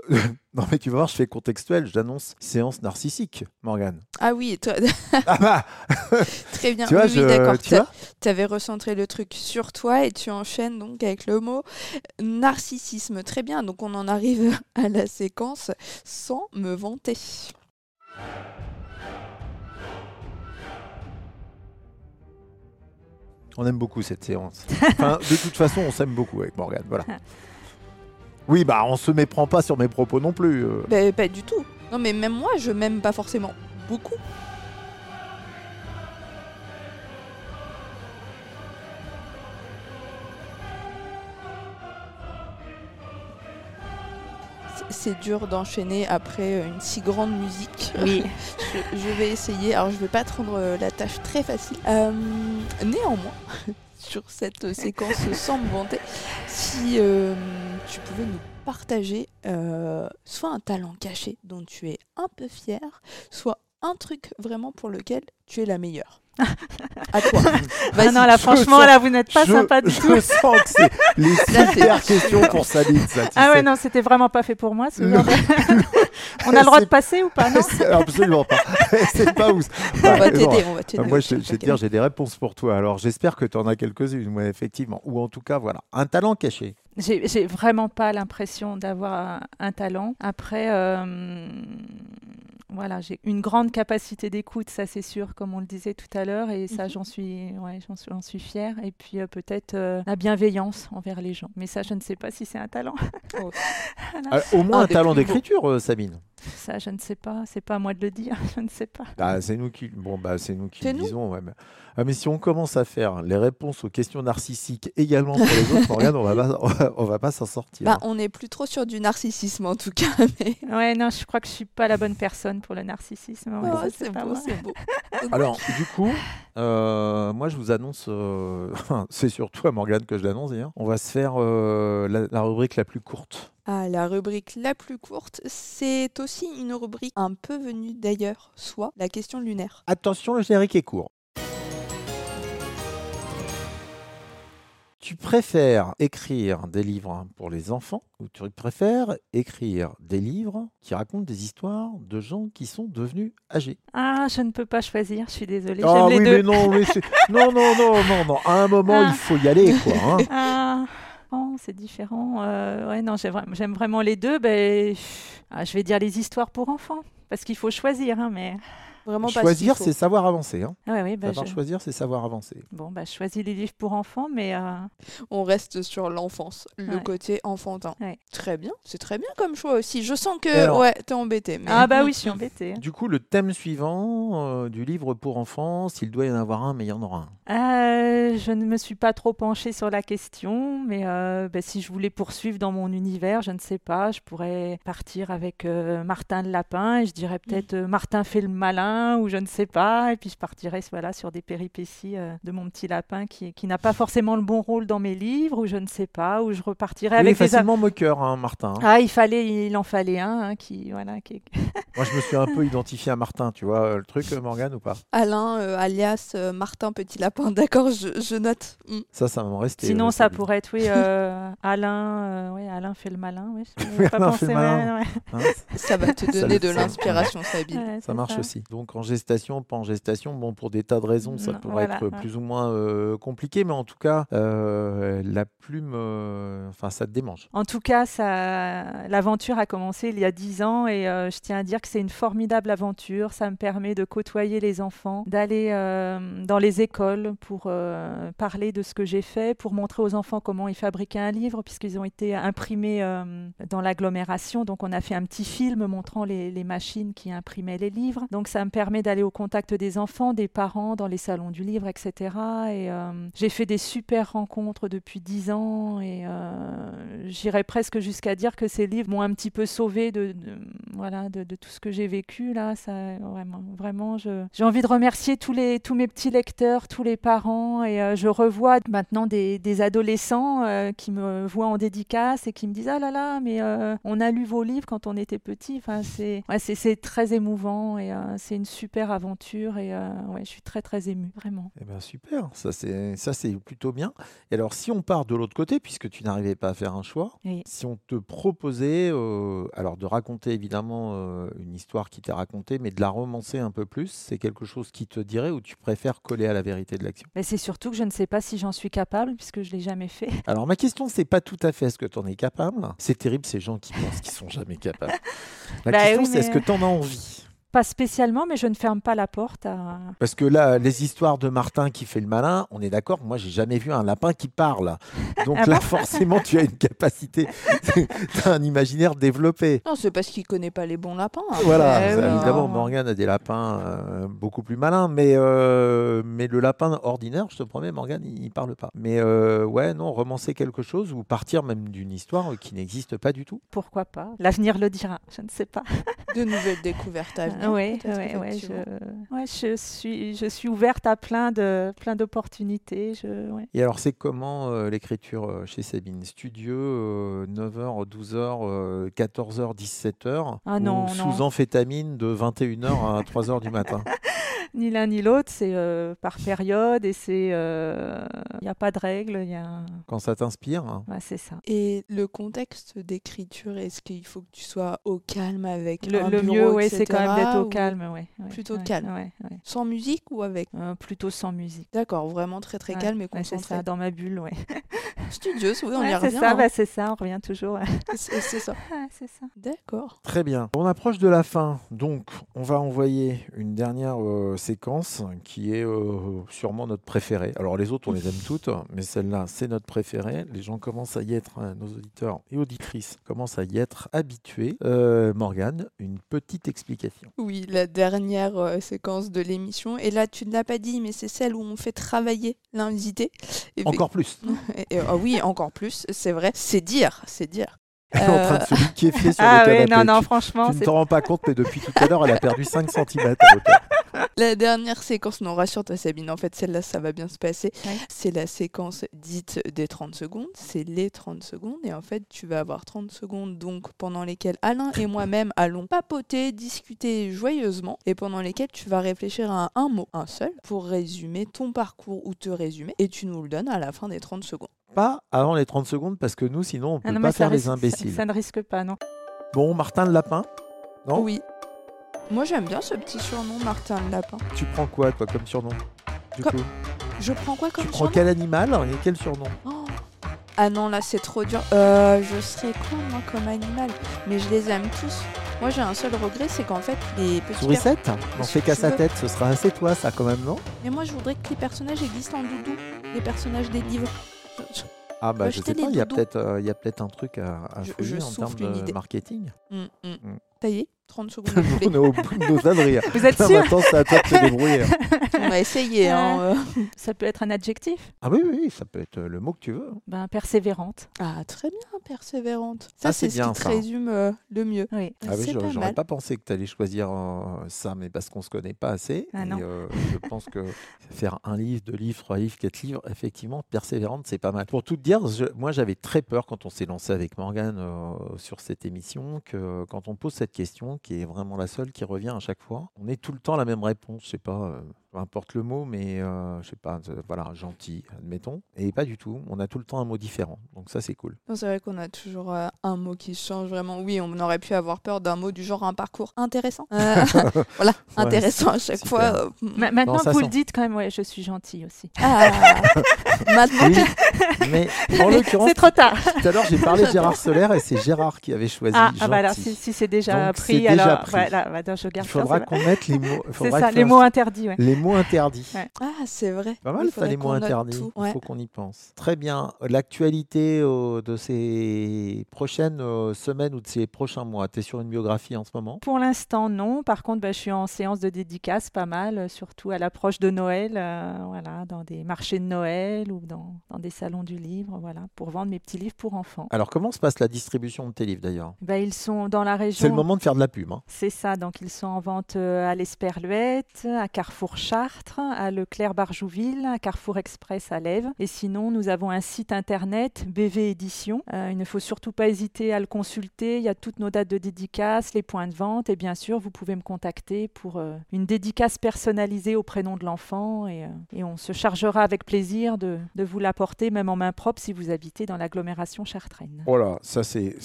Non mais tu vas voir, je fais contextuel. J'annonce séance narcissique, Morgane. Ah oui, toi- Ah bah, très bien. tu vois, oui, oui, je- d'accord. tu vois avais recentré le truc sur toi et tu enchaînes donc avec le mot narcissisme. Très bien, donc on en arrive à la séquence sans me vanter. On aime beaucoup cette séance. Enfin, de toute façon, on s'aime beaucoup avec Morgane. Voilà. Oui, bah on se méprend pas sur mes propos non plus. euh. Ben, pas du tout. Non, mais même moi, je m'aime pas forcément beaucoup. C'est- C'est dur d'enchaîner après euh, une si grande musique. Oui. je, je vais essayer. Alors, je vais pas te rendre euh, la tâche très facile. Euh, néanmoins, sur cette séquence sans me vanter, si euh, tu pouvais nous partager euh, soit un talent caché dont tu es un peu fier, soit un truc vraiment pour lequel tu es la meilleure. À toi. Ah non, là, je franchement, sens- là, vous n'êtes pas je, sympa du je tout. sens que c'est les super questions pour Sabine. Ça, Ah sais. ouais, non, c'était vraiment pas fait pour moi. ce Le- On a le droit de passer ou pas, non Absolument pas. c'est pas ouf. on va t'aider, on va t'aider. Ah, moi, je, je vais te dire, j'ai des réponses pour toi. Alors, j'espère que tu en as quelques-unes, ouais, effectivement. Ou en tout cas, voilà, un talent caché. J'ai j'ai vraiment pas l'impression d'avoir un, un talent. Après, euh, voilà, j'ai une grande capacité d'écoute, ça c'est sûr, comme on le disait tout à l'heure, et ça Mhm. j'en suis, ouais, j'en suis, fière. Et puis euh, peut-être euh, la bienveillance envers les gens. Mais ça, je ne sais pas si c'est un talent. Euh, au moins Un un talent d'écriture, euh, Sabine. Ça, je ne sais pas. C'est pas à moi de le dire. Je ne sais pas. Bah, c'est nous qui, bon, bah, c'est nous qui C'est le nous. disons. ouais, mais... Ah, mais si on commence à faire les réponses aux questions narcissiques également pour les autres, Morgane, on va pas, on va, on va pas s'en sortir. Bah, on n'est plus trop sur du narcissisme en tout cas. Mais... Ouais, non, je crois que je suis pas la bonne personne pour le narcissisme. Oh, beau, c'est beau. Alors, du coup, euh, moi, je vous annonce, euh, c'est surtout à Morgane que je l'annonce d'ailleurs, on va se faire euh, la, la rubrique la plus courte. Ah, la rubrique la plus courte, c'est aussi une rubrique un peu venue d'ailleurs, soit la question lunaire. Attention, le générique est court. Tu préfères écrire des livres pour les enfants ou tu préfères écrire des livres qui racontent des histoires de gens qui sont devenus âgés? Ah, je ne peux pas choisir. Je suis désolée. Ah oui, les deux. mais non, mais non, non, non, non, non. À un moment, Ah. il faut y aller, quoi. hein. Ah, oh, c'est différent. Euh, ouais, non, j'aime vraiment les deux. Ben, ah, je vais dire les histoires pour enfants, parce qu'il faut choisir, hein, mais Vraiment Choisir, c'est savoir avancer. Hein. Ah ouais, oui, bah, Savoir je- choisir, c'est savoir avancer. Bon, bah, je choisis les livres pour enfants, mais euh, On reste sur l'enfance, le Ouais. côté enfantin. Ouais. Très bien, c'est très bien comme choix aussi. Je sens que alors ouais, t'es embêté. Mais... ah bah oui, je suis embêtée. Du coup, le thème suivant euh, du livre pour enfants, s'il doit y en avoir un, mais il y en aura un. Euh, je ne me suis pas trop penchée sur la question, mais euh, bah, si je voulais poursuivre dans mon univers, je ne sais pas, je pourrais partir avec euh, Martin le lapin et je dirais peut-être euh, Martin fait le malin ou je ne sais pas, et puis je partirais voilà, sur des péripéties euh, de mon petit lapin qui, qui n'a pas forcément le bon rôle dans mes livres ou je ne sais pas, ou je repartirais Il est avec les... a- facilement moqueur, hein, Martin. hein. Ah, il fallait, il en fallait un hein, qui, voilà, qui... Moi, je me suis un peu identifié à Martin, tu vois, euh, le truc, euh, Morgane, ou pas? Alain, euh, alias euh, Martin Petit Lapin. D'accord, je, je note. Mm. Ça, ça va me rester. Sinon, euh, ça pourrait être, oui, euh, Alain, euh, ouais, Alain fait le malin. Ouais, je Oui, pas Alain pensé, fait le malin. ouais, ouais. Hein, Ça va te donner de l'inspiration, Sabine. Ouais, ça marche aussi. Donc, en gestation, pas en gestation, bon, pour des tas de raisons, ça Non, pourrait voilà, être ouais. plus ou moins euh, compliqué, mais en tout cas, euh, la plume, euh, enfin, ça te démange. En tout cas, ça, l'aventure a commencé il y a dix ans et je tiens à dire que c'est une formidable aventure. Ça me permet de côtoyer les enfants, d'aller dans les écoles pour parler de ce que j'ai fait, pour montrer aux enfants comment ils fabriquaient un livre, puisqu'ils ont été imprimés dans l'agglomération. Donc, on a fait un petit film montrant les, les machines qui imprimaient les livres. Donc, ça me permet d'aller au contact des enfants, des parents, dans les salons du livre, etc. Et euh, j'ai fait des super rencontres depuis dix ans et euh, j'irais presque jusqu'à dire que ces livres m'ont un petit peu sauvé de, voilà, de, tout ce que j'ai vécu là. Ça, vraiment, vraiment, j'ai envie de remercier tous, les, tous mes petits lecteurs, tous les parents et euh, je revois maintenant des, adolescents qui me voient en dédicace et qui me disent ah là là, mais on a lu vos livres quand on était petit. Enfin, c'est c'est- très émouvant et c'est une super aventure et euh, ouais, je suis très très émue, vraiment. Eh ben super, ça c'est ça c'est plutôt bien. Et alors si on part de l'autre côté, puisque tu n'arrivais pas à faire un choix, Oui. si on te proposait, euh, alors de raconter évidemment euh, une histoire qui t'est racontée, mais de la romancer un peu plus, c'est quelque chose qui te dirait ou tu préfères coller à la vérité de l'action? Mais c'est surtout que je ne sais pas si j'en suis capable puisque je l'ai jamais fait. Alors ma question c'est pas tout à fait est-ce que tu en es capable? C'est terrible ces gens qui pensent qu'ils sont jamais capables. La Bah question oui, c'est est-ce que tu en as envie? Pas spécialement, mais je ne ferme pas la porte à. Parce que là, les histoires de Martin qui fait le malin, on est d'accord, moi j'ai jamais vu un lapin qui parle. Donc Ah là, forcément, tu as une capacité, tu as un imaginaire développé. Non, c'est parce qu'il connaît pas les bons lapins. après, Voilà, Eh évidemment. Morgane a des lapins euh, beaucoup plus malins, mais, euh, mais le lapin ordinaire, je te promets, Morgane, il, il parle pas. Mais euh, ouais, non, romancer quelque chose ou partir même d'une histoire qui n'existe pas du tout. Pourquoi pas? L'avenir le dira, je ne sais pas. De nouvelles découvertes à venir. Oui, ouais, ouais, je... ouais, je, suis, je suis ouverte à plein de plein d'opportunités. Je... ouais. Et alors, c'est comment euh, l'écriture euh, chez Sabine? Studieux, euh, 9h, 12h, 14h, 17h Ah non, Ou non. sous amphétamine de 21h à 3h du matin? Ni l'un ni l'autre, c'est euh, par période et c'est. Il n'y a pas de règle, il y a. Quand ça t'inspire hein. Ouais, c'est ça. Et le contexte d'écriture, est-ce qu'il faut que tu sois au calme avec Le, un le bureau, mieux, ouais, c'est quand même d'être au ou calme. Ouais, ouais, Plutôt ouais, calme? ouais, ouais. Sans musique ou avec? Euh, plutôt sans musique. D'accord, vraiment très très Ouais, calme et Ouais, c'est concentré. ça, dans ma bulle, ouais. Studieuse, oui, on y c'est revient. ça, hein. bah, c'est ça, on revient toujours. C'est c'est ça. Ouais, c'est ça. D'accord. Très bien. On approche de la fin, donc on va envoyer une dernière euh, séquence qui est euh, sûrement notre préférée. Alors les autres, on les aime toutes, mais celle-là, c'est notre préférée. Les gens commencent à y être, hein, nos auditeurs et auditrices commencent à y être habitués. Euh, Morgane, une petite explication. Oui, la dernière euh, séquence de l'émission. Et là, tu ne l'as pas dit, mais c'est celle où on fait travailler l'invité. Encore plus. Et- ah oui, encore plus, c'est vrai. C'est dire, c'est dire. Elle est en train de se liquéfier sur Ah le oui, canapé. non, non, Tu- franchement, tu ne t'en rends pas compte, mais depuis tout à l'heure, elle a perdu 5 cm. La dernière séquence, non, rassure-toi Sabine, en fait celle-là ça va bien se passer. Ouais. C'est la séquence dite des 30 secondes, c'est les 30 secondes et en fait tu vas avoir 30 secondes donc pendant lesquelles Alain et moi-même allons papoter, discuter joyeusement et pendant lesquelles tu vas réfléchir à un mot, un seul, pour résumer ton parcours ou te résumer et tu nous le donnes à la fin des 30 secondes. Pas avant les 30 secondes, parce que nous, sinon, on ne Ah peut non, pas faire les risque- ça- imbéciles. Ça, ne risque pas, non. Bon, Martin le lapin, Non? Oui. Moi j'aime bien ce petit surnom Martin le lapin. tu prends quoi, toi, comme surnom du Comme- coup? Je prends quoi comme Tu prends surnom? quel animal et quel surnom? Oh. Ah non, là c'est trop dur. Euh, je serais quoi moi comme animal Mais je les aime tous. Moi, j'ai un seul regret, c'est qu'en fait, les petits Sourisette On fait qu'à sa veux- tête, ce sera assez toi, ça, quand même, non? Mais moi, je voudrais que les personnages existent en doudou, les personnages des livres. Ah bah je sais pas, des il y a doudous. peut-être euh, il y a peut-être un truc à, à Je- je en termes de idée. marketing. Mm, mm. Mm. Ça y est, 30 secondes. On est au bout de nos. Vous êtes sûr Maintenant, c'est à toi de te débrouiller. On a essayé. Hein, euh. Ça peut être un adjectif Ah oui, oui, ça peut être le mot que tu veux. ben, Persévérante. Ah, très bien, persévérante. Ça, Ah, c'est ce bien, qui te ça. résume euh, le mieux. Oui. Ah oui, pas j'aurais mal. pas pensé que tu allais choisir euh, ça, mais parce qu'on se connaît pas assez. Ah et, euh, je pense que faire un livre, deux livres, trois livres, quatre livres, effectivement, persévérante, c'est pas mal. Pour tout te dire, je- moi j'avais très peur quand on s'est lancé avec Morgane euh, sur cette émission, que quand on pose cette question, qui est vraiment la seule qui revient à chaque fois, on ait tout le temps la même réponse. Sais pas. euh, peu importe le mot, mais euh, je sais pas, euh, voilà, gentil, admettons. Et pas du tout. On a tout le temps un mot différent. Donc ça, c'est cool. Non, C'est vrai qu'on a toujours euh, un mot qui change vraiment. Oui, on aurait pu avoir peur d'un mot du genre un parcours intéressant. Euh, voilà, intéressant à chaque super. fois. euh, Ma- maintenant que vous sent. le dites, quand même, ouais, je suis gentille aussi. Ah, maintenant, Oui, mais en l'occurrence, C'est trop tard. Tout à l'heure, j'ai parlé de Gérard Solaire et c'est Gérard qui avait choisi. Ah, ah bah alors, gentil. si, si c'est déjà pris, alors voilà, bah, je Il garde faudra ça. qu'on mette les mots. C'est faudra ça, les mots interdits. Ouais. les mots interdits. Ouais. ah, c'est vrai. Pas mal, ça, les mots interdits. tout. Il Ouais. faut qu'on y pense. Très bien. L'actualité euh, de ces prochaines euh, semaines ou de ces prochains mois, tu es sur une biographie en ce moment? Pour l'instant, non. Par contre, bah, je suis en séance de dédicace pas mal, euh, surtout à l'approche de Noël, euh, voilà, dans des marchés de Noël ou dans, dans des salons du livre, voilà, pour vendre mes petits livres pour enfants. Alors, comment se passe la distribution de tes livres d'ailleurs? Bah, ils sont dans la région. C'est le moment de faire de la pub. hein. C'est ça, donc ils sont en vente à l'Esperluette, à Carrefour Chartres, à Leclerc Barjouville, à Carrefour Express à Lèves. Et sinon, nous avons un site internet, BV Édition. Euh, il ne faut surtout pas hésiter à le consulter. Il y a toutes nos dates de dédicace, les points de vente. Et bien sûr, vous pouvez me contacter pour euh, une dédicace personnalisée au prénom de l'enfant. Et, euh, et on se chargera avec plaisir de, vous l'apporter, même en main propre, si vous habitez dans l'agglomération chartraine. Voilà, ça c'est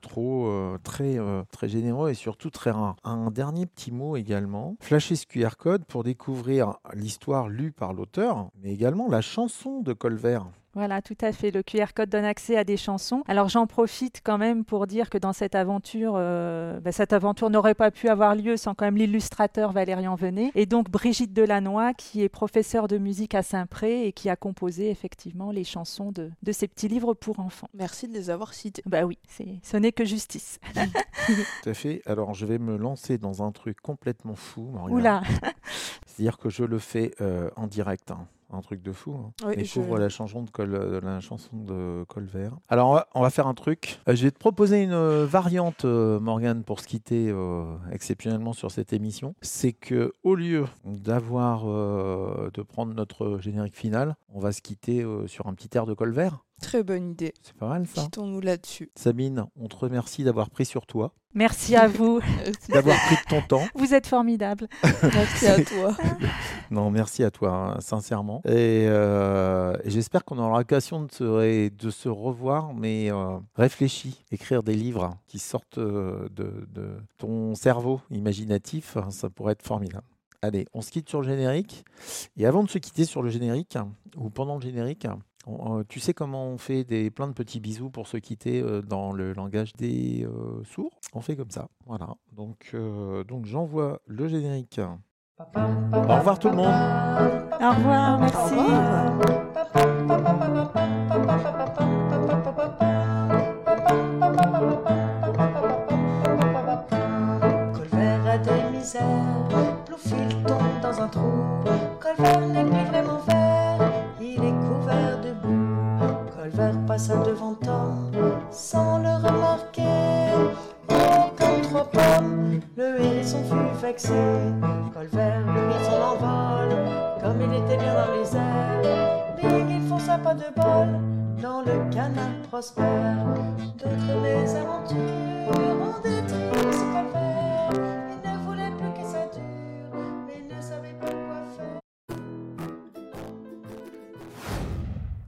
trop très très généreux et surtout très rare. Un dernier petit mot également. Flashez ce QR code pour découvrir l'histoire lue par l'auteur, mais également la chanson de Colvert. Voilà, tout à fait. Le QR code donne accès à des chansons. Alors j'en profite quand même pour dire que dans cette aventure, euh, bah, cette aventure n'aurait pas pu avoir lieu sans quand même l'illustrateur Valérian Venet et donc Brigitte Delannoy qui est professeure de musique à Saint-Pré et qui a composé effectivement les chansons de, de ces petits livres pour enfants. Merci de les avoir cités. Bah oui, c'est, ce n'est que justice. Tout à fait. Alors je vais me lancer dans un truc complètement fou. Morgane. Oula, C'est-à-dire que je le fais euh, en direct. hein. Un truc de fou. hein. Oui, Découvre je- la, chanson de Col- euh, la chanson de Colvert. Alors, on va, on va faire un truc. Euh, je vais te proposer une euh, variante, euh, Morgane, pour se quitter euh, exceptionnellement sur cette émission. C'est que au lieu d'avoir euh, de prendre notre générique final, on va se quitter euh, sur un petit air de Colvert. Très bonne idée. C'est pas mal ça. Quittons-nous là-dessus. Sabine, on te remercie d'avoir pris sur toi, merci à vous. d'avoir pris de ton temps. Vous êtes formidable. Merci à toi. Non, merci à toi, hein, sincèrement. Et, euh, et j'espère qu'on aura l'occasion de se, ré- de se revoir, mais euh, réfléchis, écrire des livres qui sortent euh, de, de ton cerveau imaginatif, ça pourrait être formidable. Allez, on se quitte sur le générique. Et avant de se quitter sur le générique, ou pendant le générique, on- euh, tu sais comment on fait des, plein de petits bisous pour se quitter euh, dans le langage des euh, sourds? On fait comme ça. Voilà. Donc, euh, donc j'envoie le générique. Au revoir tout le monde. Au revoir, Au merci. revoir. Colvert a des misères, tombe dans un trou? Colvert n'est plus vraiment passa devant Tom sans le remarquer. Oh, comme trois pommes, le hérisson fut vexé. Colvert prit son envol, comme il était bien dans les airs. Bing, il fonça pas de bol dans le canal prospère. D'autres mésaventures ont détruit ce Colvert.